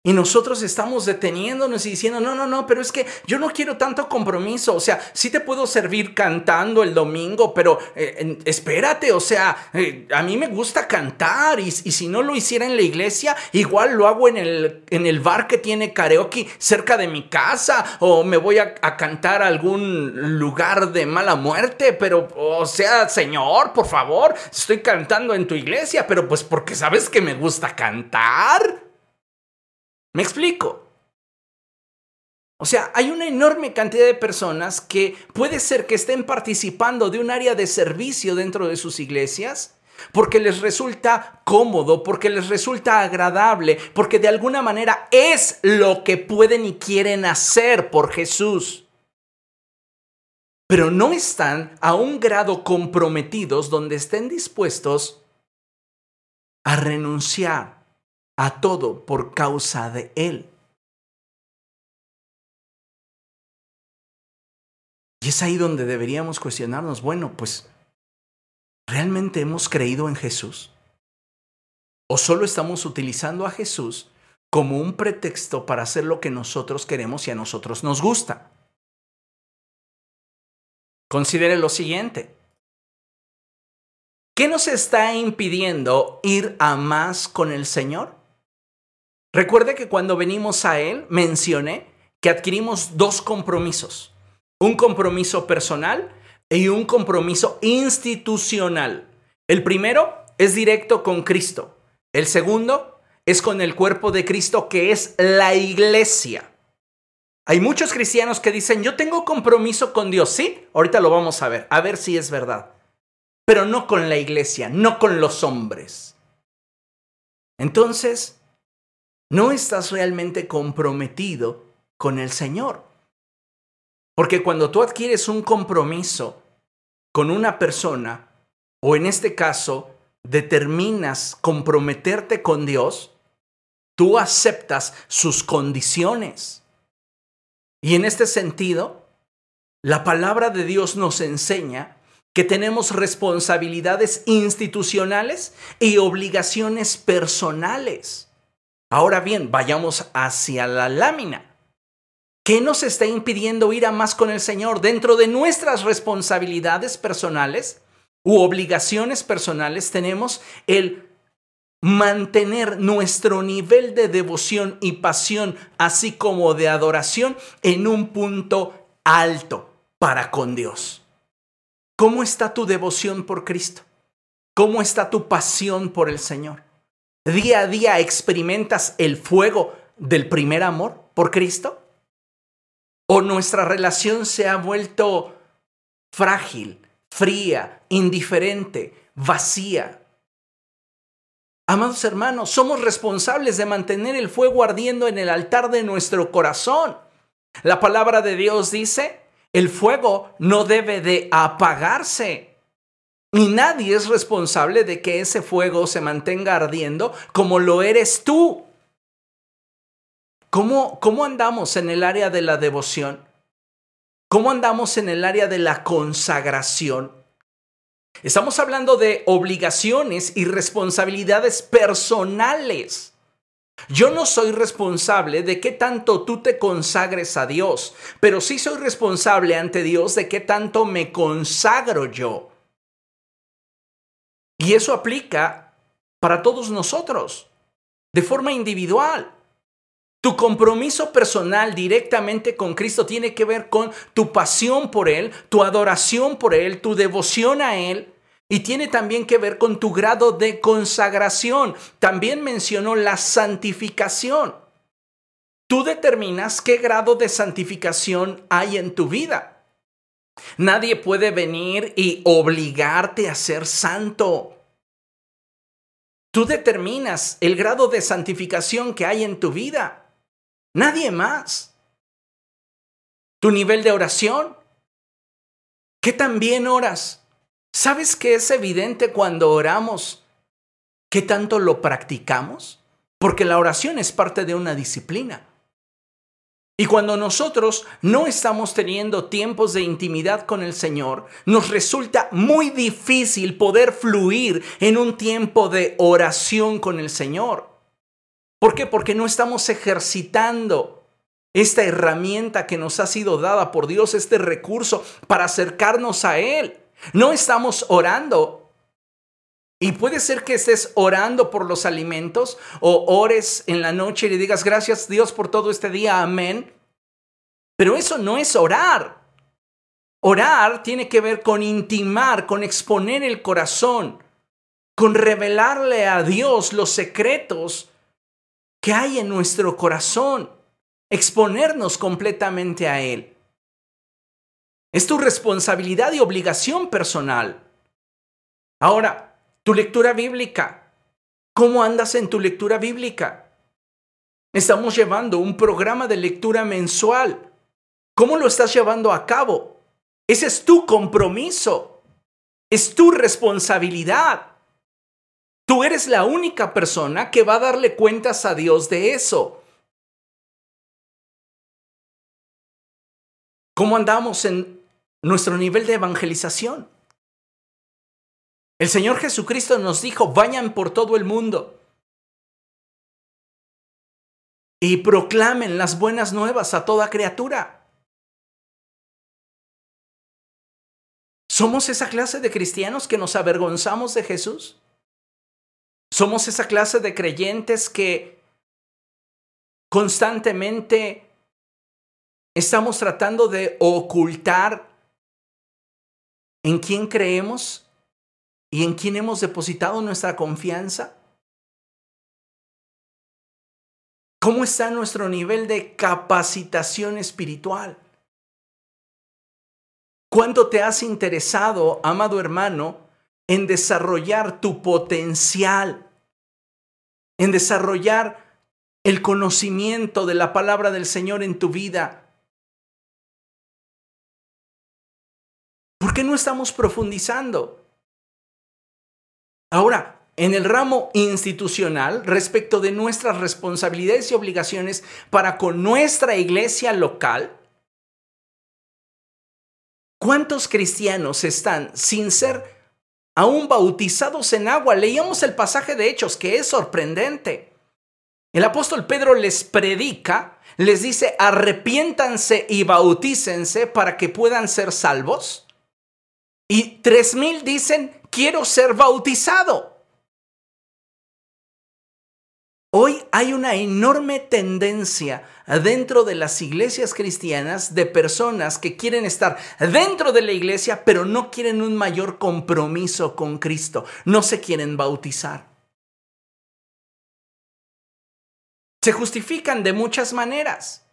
S1: y nosotros estamos deteniéndonos y diciendo, no, no, no, pero es que yo no quiero tanto compromiso. O sea, sí te puedo servir cantando el domingo, pero eh, espérate, o sea, eh, a mí me gusta cantar y, si no lo hiciera en la iglesia, igual lo hago en el, en el bar que tiene karaoke cerca de mi casa o me voy a, a cantar a algún lugar de mala muerte, pero, o sea, Señor, por favor, estoy cantando en tu iglesia, pero pues porque sabes que me gusta cantar. ¿Me explico? O sea, hay una enorme cantidad de personas que puede ser que estén participando de un área de servicio dentro de sus iglesias porque les resulta cómodo, porque les resulta agradable, porque de alguna manera es lo que pueden y quieren hacer por Jesús. Pero no están a un grado comprometidos donde estén dispuestos a renunciar a todo por causa de Él. Y es ahí donde deberíamos cuestionarnos, bueno, pues, ¿realmente hemos creído en Jesús? ¿O solo estamos utilizando a Jesús como un pretexto para hacer lo que nosotros queremos y a nosotros nos gusta? Considere lo siguiente. ¿Qué nos está impidiendo ir a más con el Señor? Recuerde que cuando venimos a Él mencioné que adquirimos dos compromisos, un compromiso personal y un compromiso institucional. El primero es directo con Cristo, el segundo es con el cuerpo de Cristo que es la iglesia. Hay muchos cristianos que dicen, yo tengo compromiso con Dios, sí, ahorita lo vamos a ver, a ver si es verdad, pero no con la iglesia, no con los hombres. Entonces, no estás realmente comprometido con el Señor. Porque cuando tú adquieres un compromiso con una persona, o en este caso, determinas comprometerte con Dios, tú aceptas sus condiciones. Y en este sentido, la palabra de Dios nos enseña que tenemos responsabilidades institucionales y obligaciones personales. Ahora bien, vayamos hacia la lámina. ¿Qué nos está impidiendo ir a más con el Señor dentro de nuestras responsabilidades personales u obligaciones personales? Tenemos el mantener nuestro nivel de devoción y pasión, así como de adoración, en un punto alto para con Dios. ¿Cómo está tu devoción por Cristo? ¿Cómo está tu pasión por el Señor? ¿Día a día experimentas el fuego del primer amor por Cristo? o nuestra relación se ha vuelto frágil, fría, indiferente, vacía. Amados hermanos, somos responsables de mantener el fuego ardiendo en el altar de nuestro corazón. La palabra de Dios dice, el fuego no debe de apagarse. Y nadie es responsable de que ese fuego se mantenga ardiendo como lo eres tú. ¿Cómo, ¿Cómo andamos en el área de la devoción? ¿Cómo andamos en el área de la consagración? Estamos hablando de obligaciones y responsabilidades personales. Yo no soy responsable de qué tanto tú te consagres a Dios, pero sí soy responsable ante Dios de qué tanto me consagro yo. Y eso aplica para todos nosotros, de forma individual. Tu compromiso personal directamente con Cristo tiene que ver con tu pasión por Él, tu adoración por Él, tu devoción a Él. Y tiene también que ver con tu grado de consagración. También mencionó la santificación. Tú determinas qué grado de santificación hay en tu vida. Nadie puede venir y obligarte a ser santo. Tú determinas el grado de santificación que hay en tu vida. Nadie más. Tu nivel de oración. ¿Qué tan bien oras? ¿Sabes que es evidente cuando oramos? ¿Qué tanto lo practicamos? Porque la oración es parte de una disciplina. Y cuando nosotros no estamos teniendo tiempos de intimidad con el Señor, nos resulta muy difícil poder fluir en un tiempo de oración con el Señor. ¿Por qué? Porque no estamos ejercitando esta herramienta que nos ha sido dada por Dios, este recurso para acercarnos a Él. No estamos orando. Y puede ser que estés orando por los alimentos o ores en la noche y le digas gracias Dios por todo este día, amén. Pero eso no es orar. Orar tiene que ver con intimar, con exponer el corazón, con revelarle a Dios los secretos que hay en nuestro corazón, exponernos completamente a Él. Es tu responsabilidad y obligación personal. Ahora, tu lectura bíblica. ¿Cómo andas en tu lectura bíblica? Estamos llevando un programa de lectura mensual. ¿Cómo lo estás llevando a cabo? Ese es tu compromiso. Es tu responsabilidad. Tú eres la única persona que va a darle cuentas a Dios de eso. ¿Cómo andamos en nuestro nivel de evangelización? El Señor Jesucristo nos dijo, vayan por todo el mundo y proclamen las buenas nuevas a toda criatura. ¿Somos esa clase de cristianos que nos avergonzamos de Jesús? Somos esa clase de creyentes que constantemente estamos tratando de ocultar en quién creemos y en quién hemos depositado nuestra confianza. ¿Cómo está nuestro nivel de capacitación espiritual? ¿Cuánto te has interesado, amado hermano, en desarrollar tu potencial, en desarrollar el conocimiento de la palabra del Señor en tu vida? ¿Por qué no estamos profundizando? Ahora, en el ramo institucional, respecto de nuestras responsabilidades y obligaciones para con nuestra iglesia local, ¿cuántos cristianos están sin ser aún bautizados en agua. Leíamos el pasaje de Hechos, que es sorprendente. El apóstol Pedro les predica, les dice, arrepiéntanse y bautícense para que puedan ser salvos. Y tres mil dicen, quiero ser bautizado. Hoy hay una enorme tendencia dentro de las iglesias cristianas de personas que quieren estar dentro de la iglesia, pero no quieren un mayor compromiso con Cristo, no se quieren bautizar. Se justifican de muchas maneras.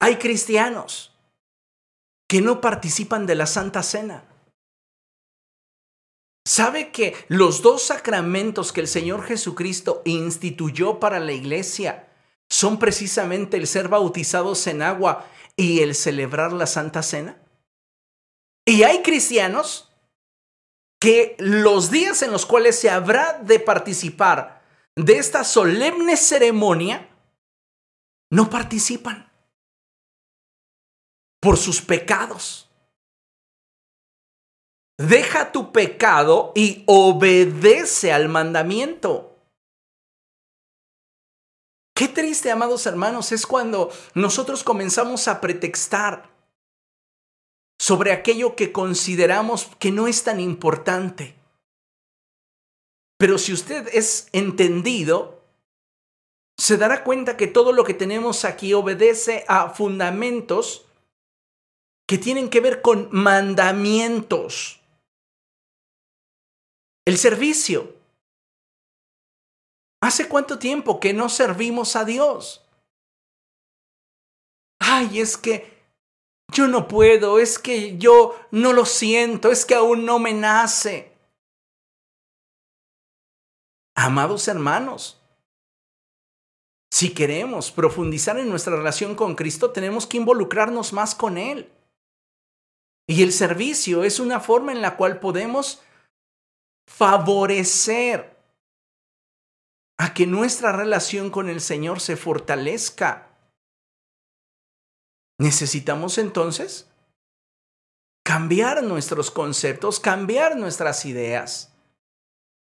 S1: Hay cristianos que no participan de la Santa Cena. ¿Sabe que los dos sacramentos que el Señor Jesucristo instituyó para la iglesia son precisamente el ser bautizados en agua y el celebrar la Santa Cena? Y hay cristianos que los días en los cuales se habrá de participar de esta solemne ceremonia no participan por sus pecados Deja tu pecado y obedece al mandamiento. Qué triste, amados hermanos, es cuando nosotros comenzamos a pretextar sobre aquello que consideramos que no es tan importante. Pero si usted es entendido, se dará cuenta que todo lo que tenemos aquí obedece a fundamentos que tienen que ver con mandamientos. El servicio. ¿Hace cuánto tiempo que no servimos a Dios? Ay, es que yo no puedo, es que yo no lo siento, es que aún no me nace. Amados hermanos, si queremos profundizar en nuestra relación con Cristo, tenemos que involucrarnos más con Él. Y el servicio es una forma en la cual podemos favorecer a que nuestra relación con el Señor se fortalezca. Necesitamos entonces cambiar nuestros conceptos, cambiar nuestras ideas.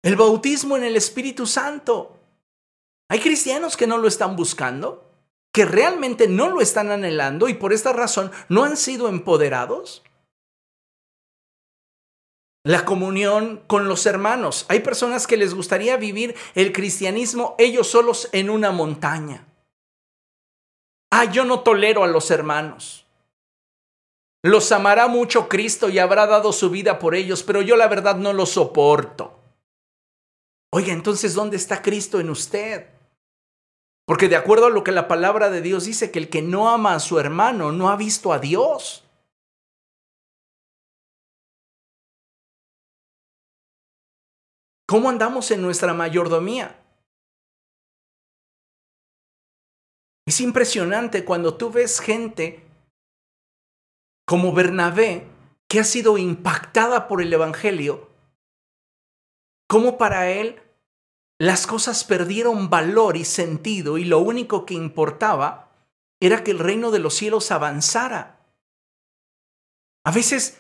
S1: El bautismo en el Espíritu Santo. Hay cristianos que no lo están buscando, que realmente no lo están anhelando y por esta razón no han sido empoderados la comunión con los hermanos. Hay personas que les gustaría vivir el cristianismo ellos solos en una montaña. Ah, yo no tolero a los hermanos. Los amará mucho Cristo y habrá dado su vida por ellos, pero yo la verdad no los soporto. Oiga, entonces, ¿dónde está Cristo en usted? Porque de acuerdo a lo que la palabra de Dios dice, que el que no ama a su hermano no ha visto a Dios. ¿Cómo andamos en nuestra mayordomía? Es impresionante cuando tú ves gente como Bernabé que ha sido impactada por el Evangelio, cómo para él las cosas perdieron valor y sentido y lo único que importaba era que el reino de los cielos avanzara. A veces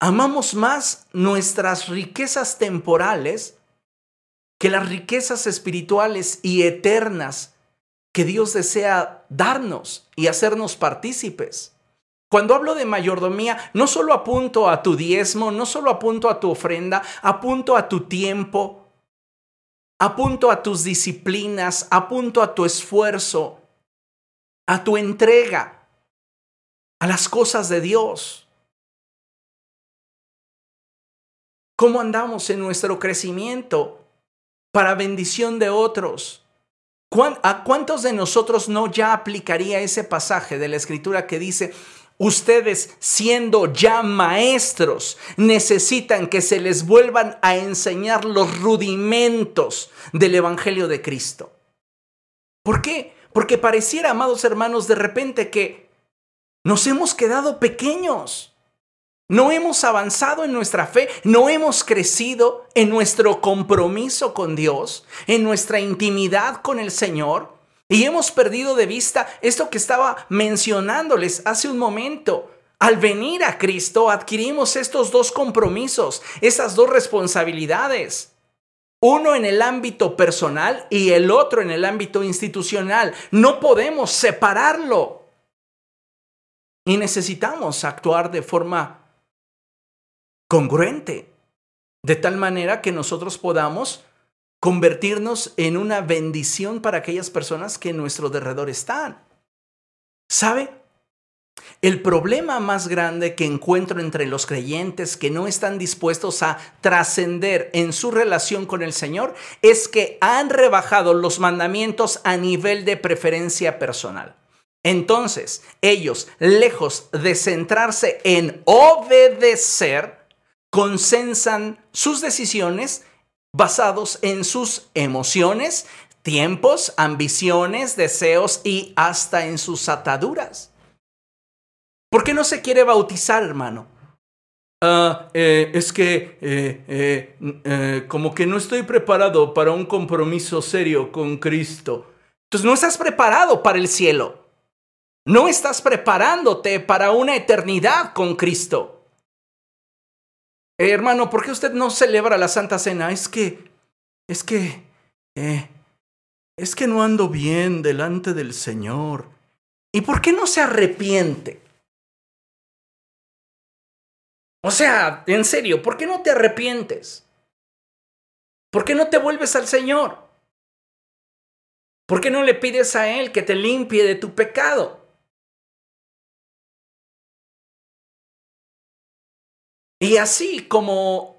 S1: amamos más nuestras riquezas temporales que las riquezas espirituales y eternas que Dios desea darnos y hacernos partícipes. Cuando hablo de mayordomía, no solo apunto a tu diezmo, no solo apunto a tu ofrenda, apunto a tu tiempo, apunto a tus disciplinas, apunto a tu esfuerzo, a tu entrega, a las cosas de Dios. ¿Cómo andamos en nuestro crecimiento para bendición de otros? ¿A cuántos de nosotros no ya aplicaría ese pasaje de la escritura que dice, ustedes siendo ya maestros, necesitan que se les vuelvan a enseñar los rudimentos del Evangelio de Cristo. ¿Por qué? Porque pareciera, amados hermanos, de repente que nos hemos quedado pequeños. No hemos avanzado en nuestra fe, no hemos crecido en nuestro compromiso con Dios, en nuestra intimidad con el Señor. Y hemos perdido de vista esto que estaba mencionándoles hace un momento. Al venir a Cristo adquirimos estos dos compromisos, esas dos responsabilidades. Uno en el ámbito personal y el otro en el ámbito institucional. No podemos separarlo. Y necesitamos actuar de forma congruente, de tal manera que nosotros podamos convertirnos en una bendición para aquellas personas que en nuestro derredor están. ¿Sabe? El problema más grande que encuentro entre los creyentes que no están dispuestos a trascender en su relación con el Señor es que han rebajado los mandamientos a nivel de preferencia personal. Entonces, ellos, lejos de centrarse en obedecer, consensan sus decisiones basados en sus emociones, tiempos, ambiciones, deseos y hasta en sus ataduras. ¿Por qué no se quiere bautizar, hermano? Ah, eh, es que eh, eh, como que no estoy preparado para un compromiso serio con Cristo. Entonces no estás preparado para el cielo. No estás preparándote para una eternidad con Cristo. Eh, hermano, ¿por qué usted no celebra la Santa Cena? Es que, es que, eh, es que no ando bien delante del Señor. ¿Y por qué no se arrepiente? O sea, en serio, ¿por qué no te arrepientes? ¿Por qué no te vuelves al Señor? ¿Por qué no le pides a Él que te limpie de tu pecado? Y así como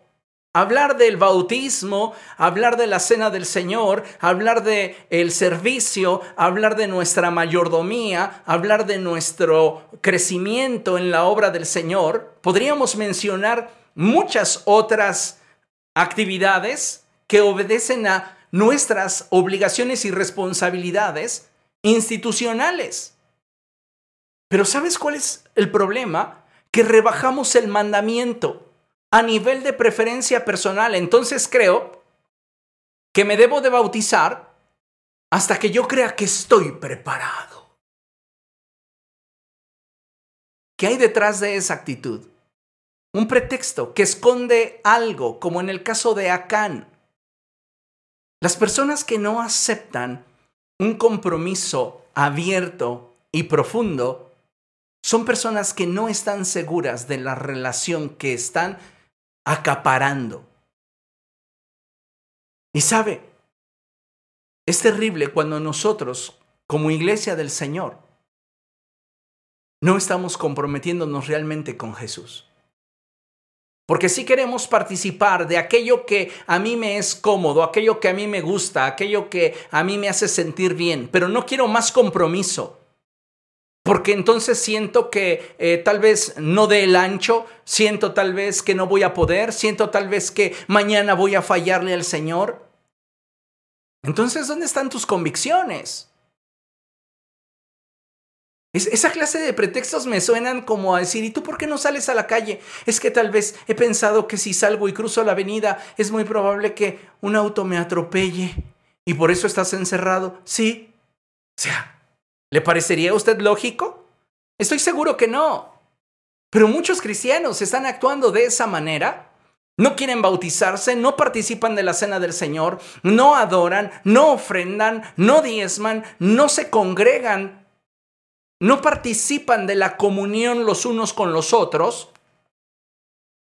S1: hablar del bautismo, hablar de la cena del Señor, hablar de el servicio, hablar de nuestra mayordomía, hablar de nuestro crecimiento en la obra del Señor, podríamos mencionar muchas otras actividades que obedecen a nuestras obligaciones y responsabilidades institucionales. Pero ¿sabes cuál es el problema? Que rebajamos el mandamiento a nivel de preferencia personal. Entonces creo que me debo de bautizar hasta que yo crea que estoy preparado. ¿Qué hay detrás de esa actitud? Un pretexto que esconde algo, como en el caso de Acán. Las personas que no aceptan un compromiso abierto y profundo son personas que no están seguras de la relación que están acaparando. Y sabe, es terrible cuando nosotros, como iglesia del Señor, no estamos comprometiéndonos realmente con Jesús. Porque si queremos participar de aquello que a mí me es cómodo, aquello que a mí me gusta, aquello que a mí me hace sentir bien, pero no quiero más compromiso porque entonces siento que eh, tal vez no dé el ancho, siento tal vez que no voy a poder, siento tal vez que mañana voy a fallarle al Señor. Entonces, ¿dónde están tus convicciones? esa clase de pretextos me suenan como a decir, ¿y tú por qué no sales a la calle? Es que tal vez he pensado que si salgo y cruzo la avenida es muy probable que un auto me atropelle y por eso estás encerrado. Sí. O sea, ¿Le parecería a usted lógico? Estoy seguro que no. Pero muchos cristianos están actuando de esa manera. No quieren bautizarse, no participan de la cena del Señor, no adoran, no ofrendan, no diezman, no se congregan, no participan de la comunión los unos con los otros,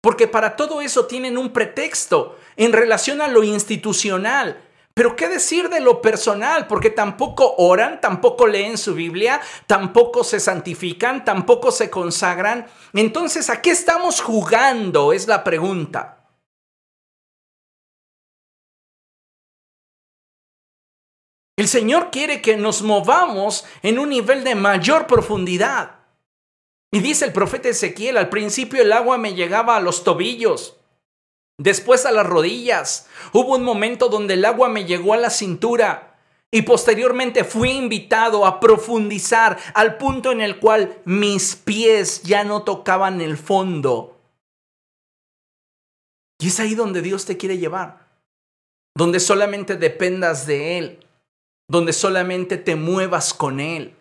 S1: porque para todo eso tienen un pretexto en relación a lo institucional, pero ¿qué decir de lo personal? Porque tampoco oran, tampoco leen su Biblia, tampoco se santifican, tampoco se consagran. Entonces, ¿a qué estamos jugando? Es la pregunta. El Señor quiere que nos movamos en un nivel de mayor profundidad. Y dice el profeta Ezequiel, al principio el agua me llegaba a los tobillos, después a las rodillas. Hubo un momento donde el agua me llegó a la cintura y posteriormente fui invitado a profundizar al punto en el cual mis pies ya no tocaban el fondo. Y es ahí donde Dios te quiere llevar, donde solamente dependas de Él, donde solamente te muevas con Él.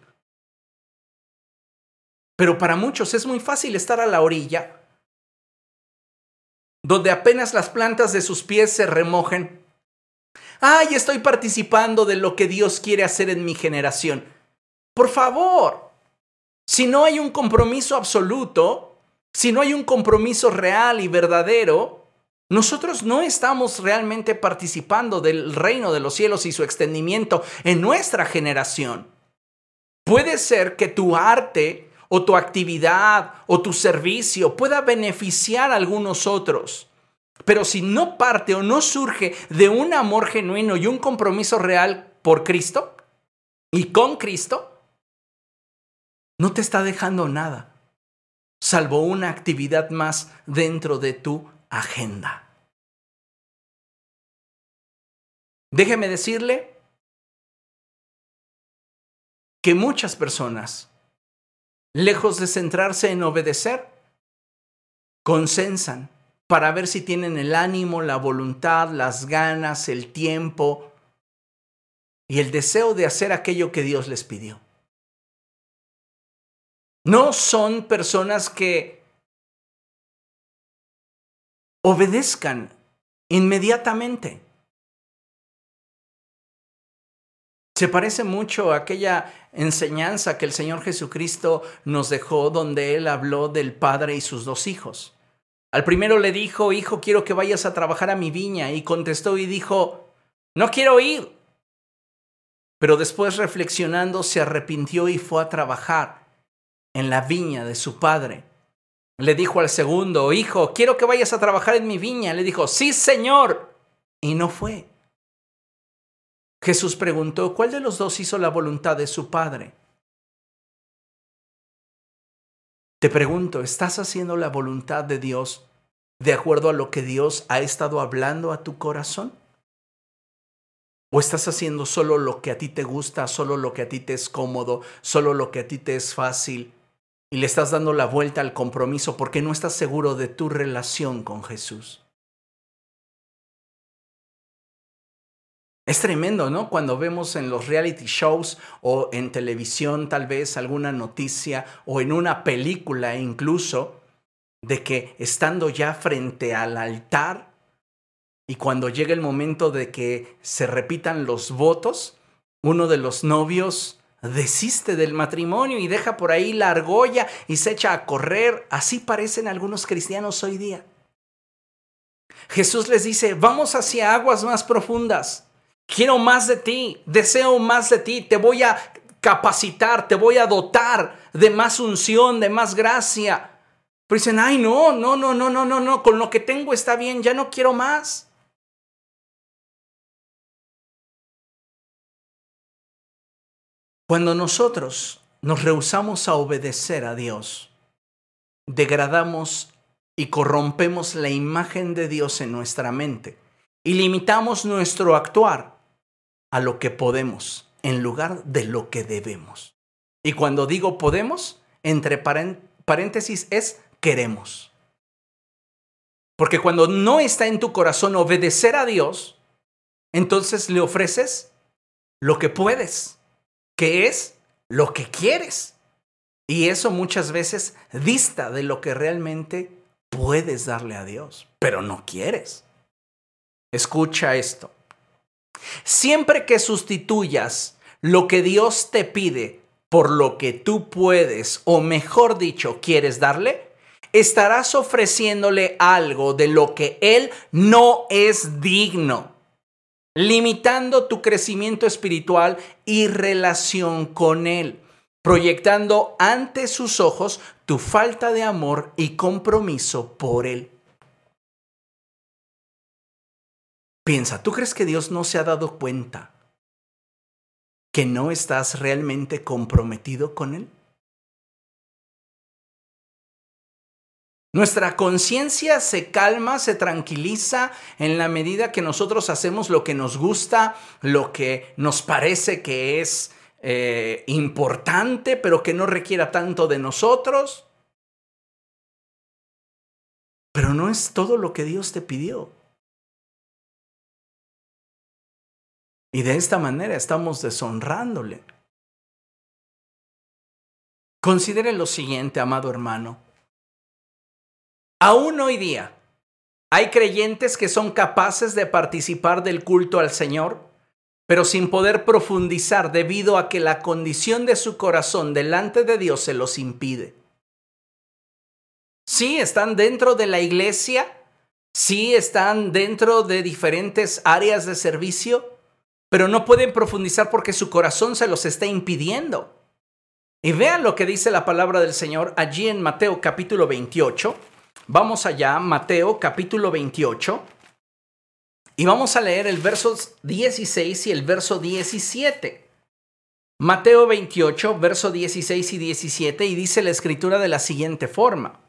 S1: Pero para muchos es muy fácil estar a la orilla, donde apenas las plantas de sus pies se remojen. ¡Ay, estoy participando de lo que Dios quiere hacer en mi generación! Por favor, si no hay un compromiso absoluto, si no hay un compromiso real y verdadero, nosotros no estamos realmente participando del reino de los cielos y su extendimiento en nuestra generación. Puede ser que tu arte o tu actividad o tu servicio pueda beneficiar a algunos otros. Pero si no parte o no surge de un amor genuino y un compromiso real por Cristo y con Cristo, no te está dejando nada, salvo una actividad más dentro de tu agenda. Déjeme decirle que muchas personas lejos de centrarse en obedecer, consensan para ver si tienen el ánimo, la voluntad, las ganas, el tiempo y el deseo de hacer aquello que Dios les pidió. No son personas que obedezcan inmediatamente. Se parece mucho a aquella enseñanza que el Señor Jesucristo nos dejó donde Él habló del Padre y sus dos hijos. Al primero le dijo, Hijo, quiero que vayas a trabajar a mi viña. Y contestó y dijo, No quiero ir. Pero después reflexionando se arrepintió y fue a trabajar en la viña de su padre. Le dijo al segundo, Hijo, quiero que vayas a trabajar en mi viña. Le dijo, Sí, Señor. Y no fue. Jesús preguntó, ¿cuál de los dos hizo la voluntad de su Padre? Te pregunto, ¿estás haciendo la voluntad de Dios de acuerdo a lo que Dios ha estado hablando a tu corazón? ¿O estás haciendo solo lo que a ti te gusta, solo lo que a ti te es cómodo, solo lo que a ti te es fácil? Y le estás dando la vuelta al compromiso porque no estás seguro de tu relación con Jesús. Es tremendo, ¿no? Cuando vemos en los reality shows o en televisión tal vez alguna noticia o en una película incluso de que estando ya frente al altar y cuando llega el momento de que se repitan los votos, uno de los novios desiste del matrimonio y deja por ahí la argolla y se echa a correr. Así parecen algunos cristianos hoy día. Jesús les dice, vamos hacia aguas más profundas. Quiero más de ti, deseo más de ti, te voy a capacitar, te voy a dotar de más unción, de más gracia. Pero dicen, ay, no, no, no, no, no, no, no, con lo que tengo está bien, ya no quiero más. Cuando nosotros nos rehusamos a obedecer a Dios, degradamos y corrompemos la imagen de Dios en nuestra mente y limitamos nuestro actuar a lo que podemos en lugar de lo que debemos. Y cuando digo podemos, entre paréntesis es queremos. Porque cuando no está en tu corazón obedecer a Dios, entonces le ofreces lo que puedes, que es lo que quieres. Y eso muchas veces dista de lo que realmente puedes darle a Dios, pero no quieres. Escucha esto. Siempre que sustituyas lo que Dios te pide por lo que tú puedes, o mejor dicho, quieres darle, estarás ofreciéndole algo de lo que Él no es digno, limitando tu crecimiento espiritual y relación con Él, proyectando ante sus ojos tu falta de amor y compromiso por Él. Piensa, ¿tú crees que Dios no se ha dado cuenta que no estás realmente comprometido con Él? Nuestra conciencia se calma, se tranquiliza en la medida que nosotros hacemos lo que nos gusta, lo que nos parece que es eh, importante, pero que no requiera tanto de nosotros. Pero no es todo lo que Dios te pidió. Y de esta manera estamos deshonrándole. Considere lo siguiente, amado hermano. Aún hoy día hay creyentes que son capaces de participar del culto al Señor, pero sin poder profundizar debido a que la condición de su corazón delante de Dios se los impide. Sí, están dentro de la iglesia, sí están dentro de diferentes áreas de servicio, pero no pueden profundizar porque su corazón se los está impidiendo. Y vean lo que dice la palabra del Señor allí en Mateo capítulo 28. Vamos allá, Mateo capítulo 28. Y vamos a leer el verso 16 y el verso 17. Mateo 28, verso 16 y 17, y dice la escritura de la siguiente forma.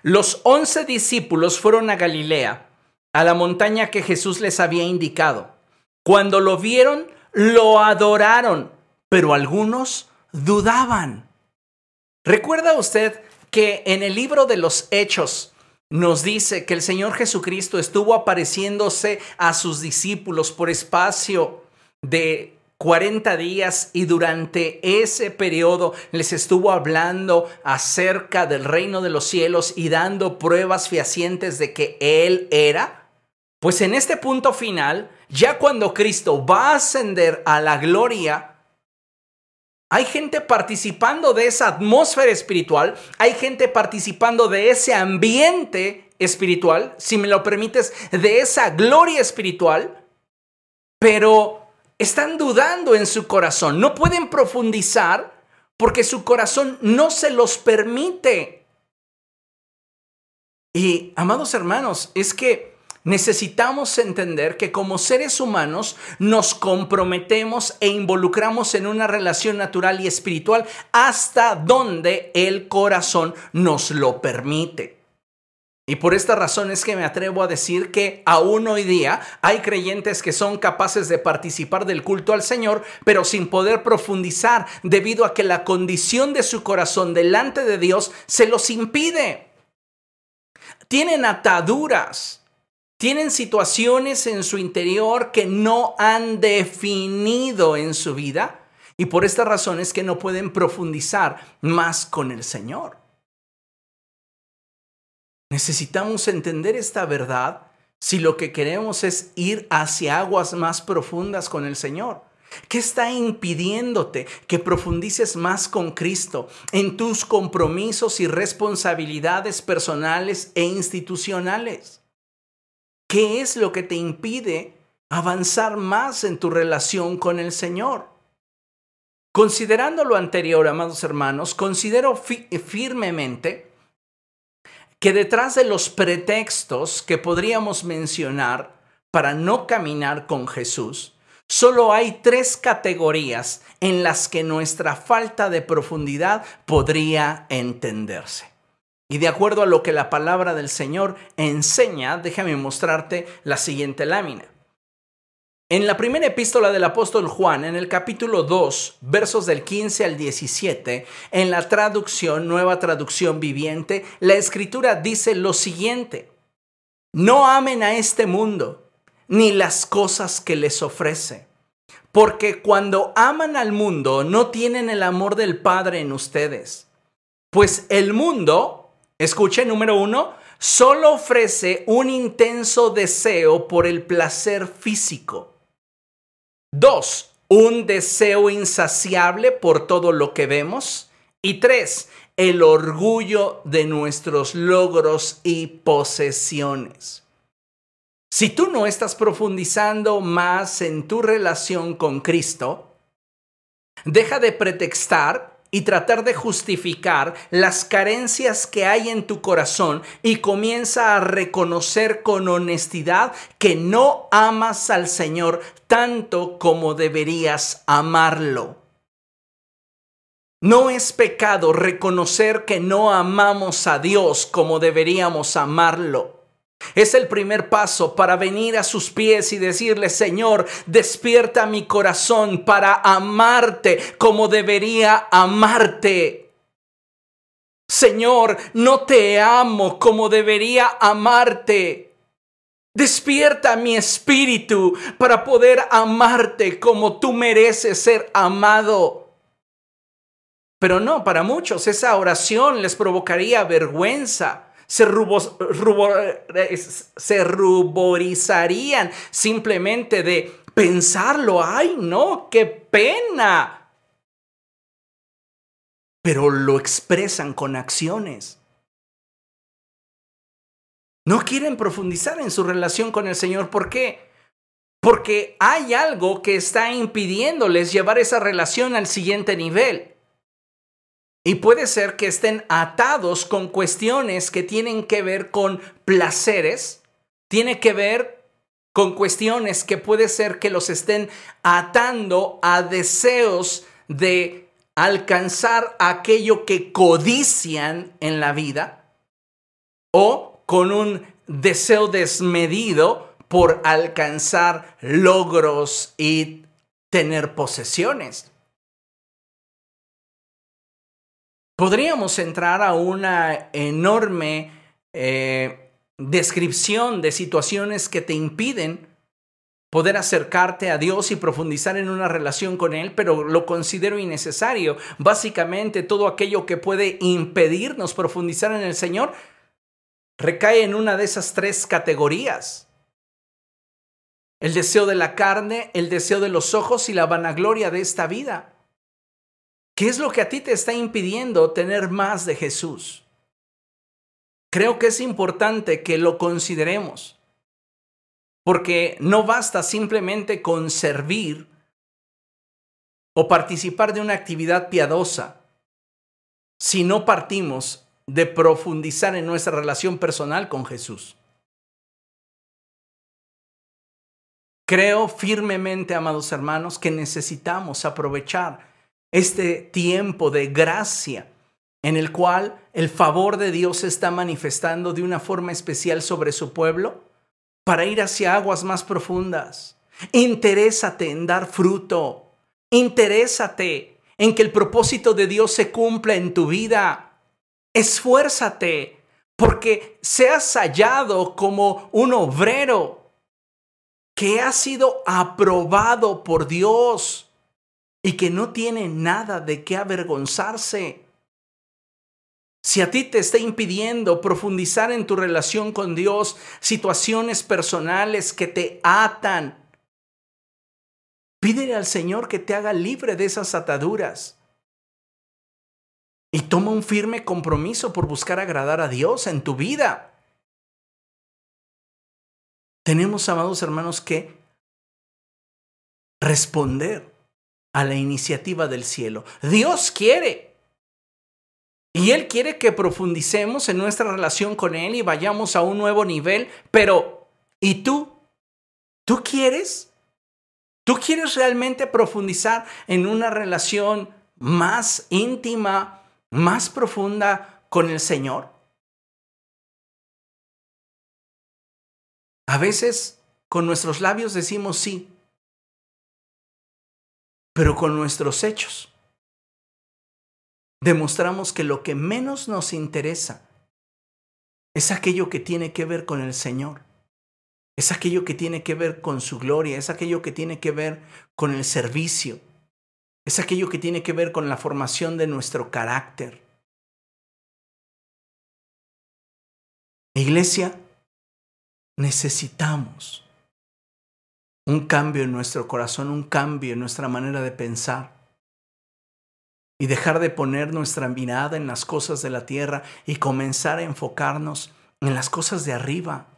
S1: Los once discípulos fueron a Galilea, a la montaña que Jesús les había indicado. Cuando lo vieron, lo adoraron, pero algunos dudaban. ¿Recuerda usted que en el libro de los Hechos nos dice que el Señor Jesucristo estuvo apareciéndose a sus discípulos por espacio de 40 días y durante ese periodo les estuvo hablando acerca del reino de los cielos y dando pruebas fehacientes de que Él era? Pues en este punto final, ya cuando Cristo va a ascender a la gloria, hay gente participando de esa atmósfera espiritual, hay gente participando de ese ambiente espiritual, si me lo permites, de esa gloria espiritual, pero están dudando en su corazón, no pueden profundizar porque su corazón no se los permite. Y, amados hermanos, es que necesitamos entender que como seres humanos nos comprometemos e involucramos en una relación natural y espiritual hasta donde el corazón nos lo permite. Y por esta razón es que me atrevo a decir que aún hoy día hay creyentes que son capaces de participar del culto al Señor, pero sin poder profundizar debido a que la condición de su corazón delante de Dios se los impide. Tienen ataduras tienen situaciones en su interior que no han definido en su vida y por esta razón es que no pueden profundizar más con el Señor. Necesitamos entender esta verdad si lo que queremos es ir hacia aguas más profundas con el Señor. ¿Qué está impidiéndote que profundices más con Cristo en tus compromisos y responsabilidades personales e institucionales? ¿Qué es lo que te impide avanzar más en tu relación con el Señor? Considerando lo anterior, amados hermanos, considero firmemente que detrás de los pretextos que podríamos mencionar para no caminar con Jesús, solo hay tres categorías en las que nuestra falta de profundidad podría entenderse. Y de acuerdo a lo que la palabra del Señor enseña, déjame mostrarte la siguiente lámina. En la primera epístola del apóstol Juan, en el capítulo 2, versos del 15 al 17, en la traducción, nueva traducción viviente, la escritura dice lo siguiente, no amen a este mundo, ni las cosas que les ofrece, porque cuando aman al mundo no tienen el amor del Padre en ustedes, pues el mundo Escuche, número uno, solo ofrece un intenso deseo por el placer físico. Dos, un deseo insaciable por todo lo que vemos. Y tres, el orgullo de nuestros logros y posesiones. Si tú no estás profundizando más en tu relación con Cristo, deja de pretextar y tratar de justificar las carencias que hay en tu corazón y comienza a reconocer con honestidad que no amas al Señor tanto como deberías amarlo. No es pecado reconocer que no amamos a Dios como deberíamos amarlo. Es el primer paso para venir a sus pies y decirle, Señor, despierta mi corazón para amarte como debería amarte. Señor, no te amo como debería amarte. Despierta mi espíritu para poder amarte como tú mereces ser amado. Pero no, para muchos esa oración les provocaría vergüenza. Se, se ruborizarían simplemente de pensarlo. ¡Ay, no! ¡Qué pena! Pero lo expresan con acciones. No quieren profundizar en su relación con el Señor. ¿Por qué? Porque hay algo que está impidiéndoles llevar esa relación al siguiente nivel. Y puede ser que estén atados con cuestiones que tienen que ver con placeres, tiene que ver con cuestiones que puede ser que los estén atando a deseos de alcanzar aquello que codician en la vida o con un deseo desmedido por alcanzar logros y tener posesiones. Podríamos entrar a una enorme eh, descripción de situaciones que te impiden poder acercarte a Dios y profundizar en una relación con Él, pero lo considero innecesario. Básicamente todo aquello que puede impedirnos profundizar en el Señor recae en una de esas tres categorías. El deseo de la carne, el deseo de los ojos y la vanagloria de esta vida. ¿Qué es lo que a ti te está impidiendo tener más de Jesús? Creo que es importante que lo consideremos, porque no basta simplemente con servir o participar de una actividad piadosa si no partimos de profundizar en nuestra relación personal con Jesús. Creo firmemente, amados hermanos, que necesitamos aprovechar este tiempo de gracia en el cual el favor de Dios se está manifestando de una forma especial sobre su pueblo para ir hacia aguas más profundas. Interésate en dar fruto. Interésate en que el propósito de Dios se cumpla en tu vida. Esfuérzate porque seas hallado como un obrero que ha sido aprobado por Dios y que no tiene nada de qué avergonzarse. Si a ti te está impidiendo profundizar en tu relación con Dios, situaciones personales que te atan, pídele al Señor que te haga libre de esas ataduras. Y toma un firme compromiso por buscar agradar a Dios en tu vida. Tenemos, amados hermanos, que responder a la iniciativa del cielo. Dios quiere. Y Él quiere que profundicemos en nuestra relación con Él y vayamos a un nuevo nivel. Pero, ¿y tú? ¿Tú quieres? ¿Tú quieres realmente profundizar en una relación más íntima, más profunda con el Señor? A veces con nuestros labios decimos sí, pero con nuestros hechos demostramos que lo que menos nos interesa es aquello que tiene que ver con el Señor, es aquello que tiene que ver con su gloria, es aquello que tiene que ver con el servicio, es aquello que tiene que ver con la formación de nuestro carácter. Iglesia, necesitamos un cambio en nuestro corazón, un cambio en nuestra manera de pensar. Y dejar de poner nuestra mirada en las cosas de la tierra y comenzar a enfocarnos en las cosas de arriba.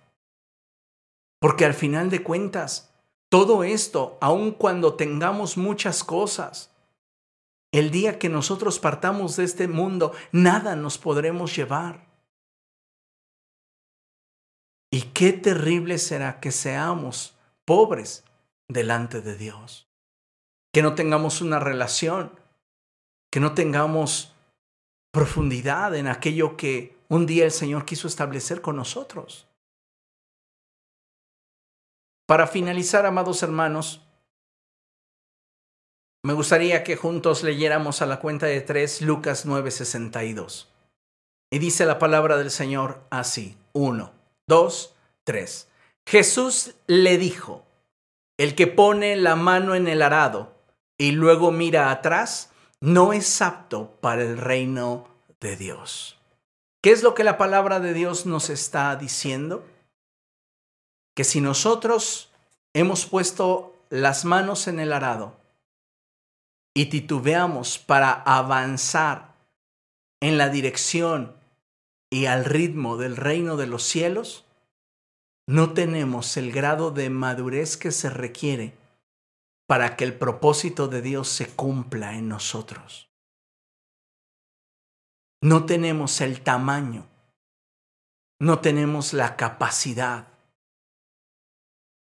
S1: Porque al final de cuentas, todo esto, aun cuando tengamos muchas cosas, el día que nosotros partamos de este mundo, nada nos podremos llevar. Y qué terrible será que seamos pobres delante de Dios. Que no tengamos una relación que no tengamos profundidad en aquello que un día el Señor quiso establecer con nosotros. Para finalizar, amados hermanos, me gustaría que juntos leyéramos a la cuenta de tres Lucas 9:62. Y dice la palabra del Señor así. Uno, dos, tres. Jesús le dijo, el que pone la mano en el arado y luego mira atrás, no es apto para el reino de Dios. ¿Qué es lo que la palabra de Dios nos está diciendo? Que si nosotros hemos puesto las manos en el arado y titubeamos para avanzar en la dirección y al ritmo del reino de los cielos, no tenemos el grado de madurez que se requiere para que el propósito de Dios se cumpla en nosotros. No tenemos el tamaño, no tenemos la capacidad,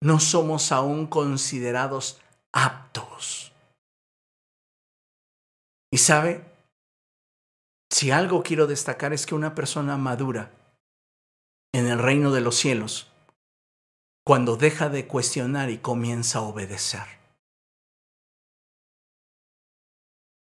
S1: no somos aún considerados aptos. Y sabe, si algo quiero destacar es que una persona madura en el reino de los cielos, cuando deja de cuestionar y comienza a obedecer.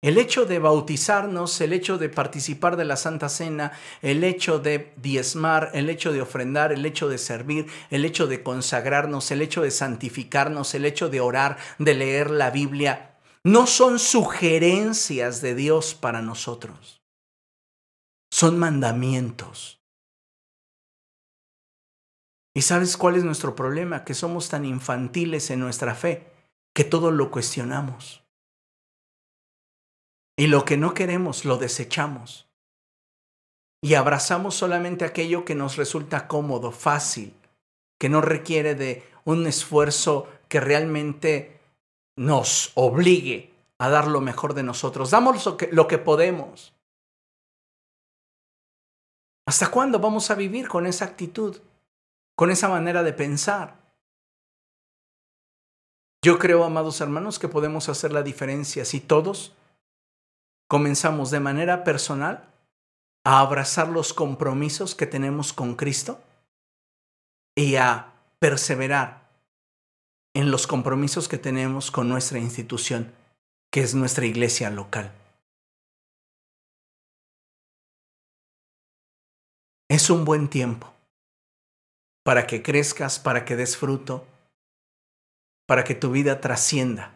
S1: El hecho de bautizarnos, el hecho de participar de la Santa Cena, el hecho de diezmar, el hecho de ofrendar, el hecho de servir, el hecho de consagrarnos, el hecho de santificarnos, el hecho de orar, de leer la Biblia, no son sugerencias de Dios para nosotros, son mandamientos. ¿Y sabes cuál es nuestro problema? Que somos tan infantiles en nuestra fe que todo lo cuestionamos. Y lo que no queremos lo desechamos. Y abrazamos solamente aquello que nos resulta cómodo, fácil, que no requiere de un esfuerzo que realmente nos obligue a dar lo mejor de nosotros. Damos lo que, lo que podemos. ¿Hasta cuándo vamos a vivir con esa actitud, con esa manera de pensar? Yo creo, amados hermanos, que podemos hacer la diferencia si todos comenzamos de manera personal a abrazar los compromisos que tenemos con Cristo y a perseverar en los compromisos que tenemos con nuestra institución, que es nuestra iglesia local. Es un buen tiempo para que crezcas, para que des fruto, para que tu vida trascienda.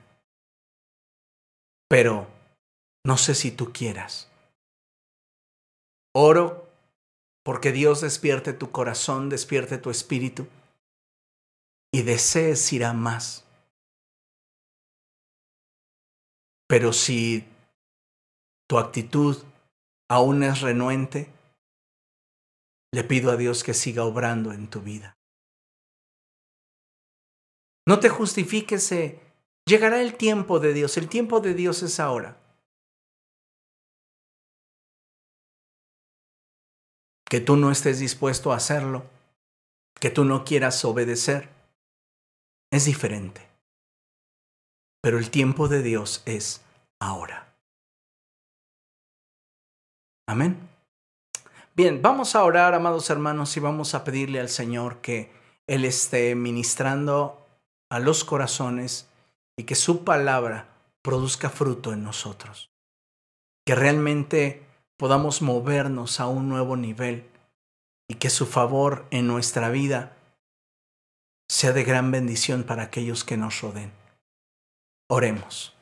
S1: Pero no sé si tú quieras. Oro porque Dios despierte tu corazón, despierte tu espíritu y desees ir a más. Pero si tu actitud aún es renuente, le pido a Dios que siga obrando en tu vida. No te justifiques, llegará el tiempo de Dios, el tiempo de Dios es ahora. Que tú no estés dispuesto a hacerlo, que tú no quieras obedecer, es diferente. Pero el tiempo de Dios es ahora. Amén. Bien, vamos a orar, amados hermanos, y vamos a pedirle al Señor que Él esté ministrando a los corazones y que su palabra produzca fruto en nosotros. Que realmente podamos movernos a un nuevo nivel y que su favor en nuestra vida sea de gran bendición para aquellos que nos rodeen. Oremos.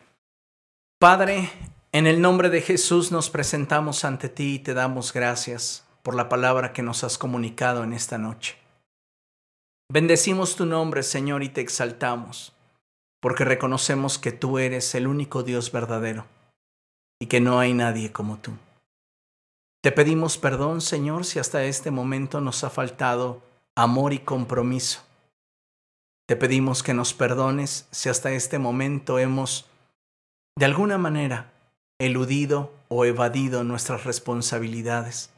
S1: Padre, en el nombre de Jesús nos presentamos ante ti y te damos gracias por la palabra que nos has comunicado en esta noche. Bendecimos tu nombre, Señor, y te exaltamos, porque reconocemos que tú eres el único Dios verdadero y que no hay nadie como tú. Te pedimos perdón, Señor, si hasta este momento nos ha faltado amor y compromiso te pedimos que nos perdones si hasta este momento hemos, de alguna manera, eludido o evadido nuestras responsabilidades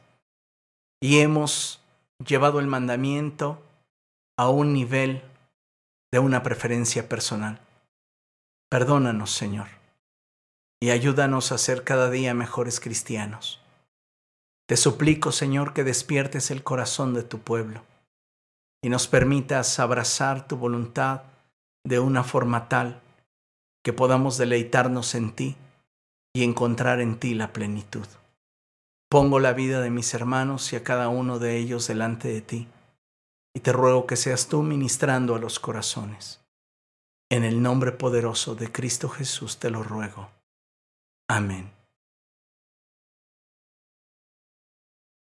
S1: y hemos llevado el mandamiento a un nivel de una preferencia personal. Perdónanos, Señor, y ayúdanos a ser cada día mejores cristianos. Te suplico, Señor, que despiertes el corazón de tu pueblo y nos permitas abrazar tu voluntad de una forma tal que podamos deleitarnos en ti y encontrar en ti la plenitud. Pongo la vida de mis hermanos y a cada uno de ellos delante de ti, y te ruego que seas tú ministrando a los corazones. En el nombre poderoso de Cristo Jesús te lo ruego. Amén.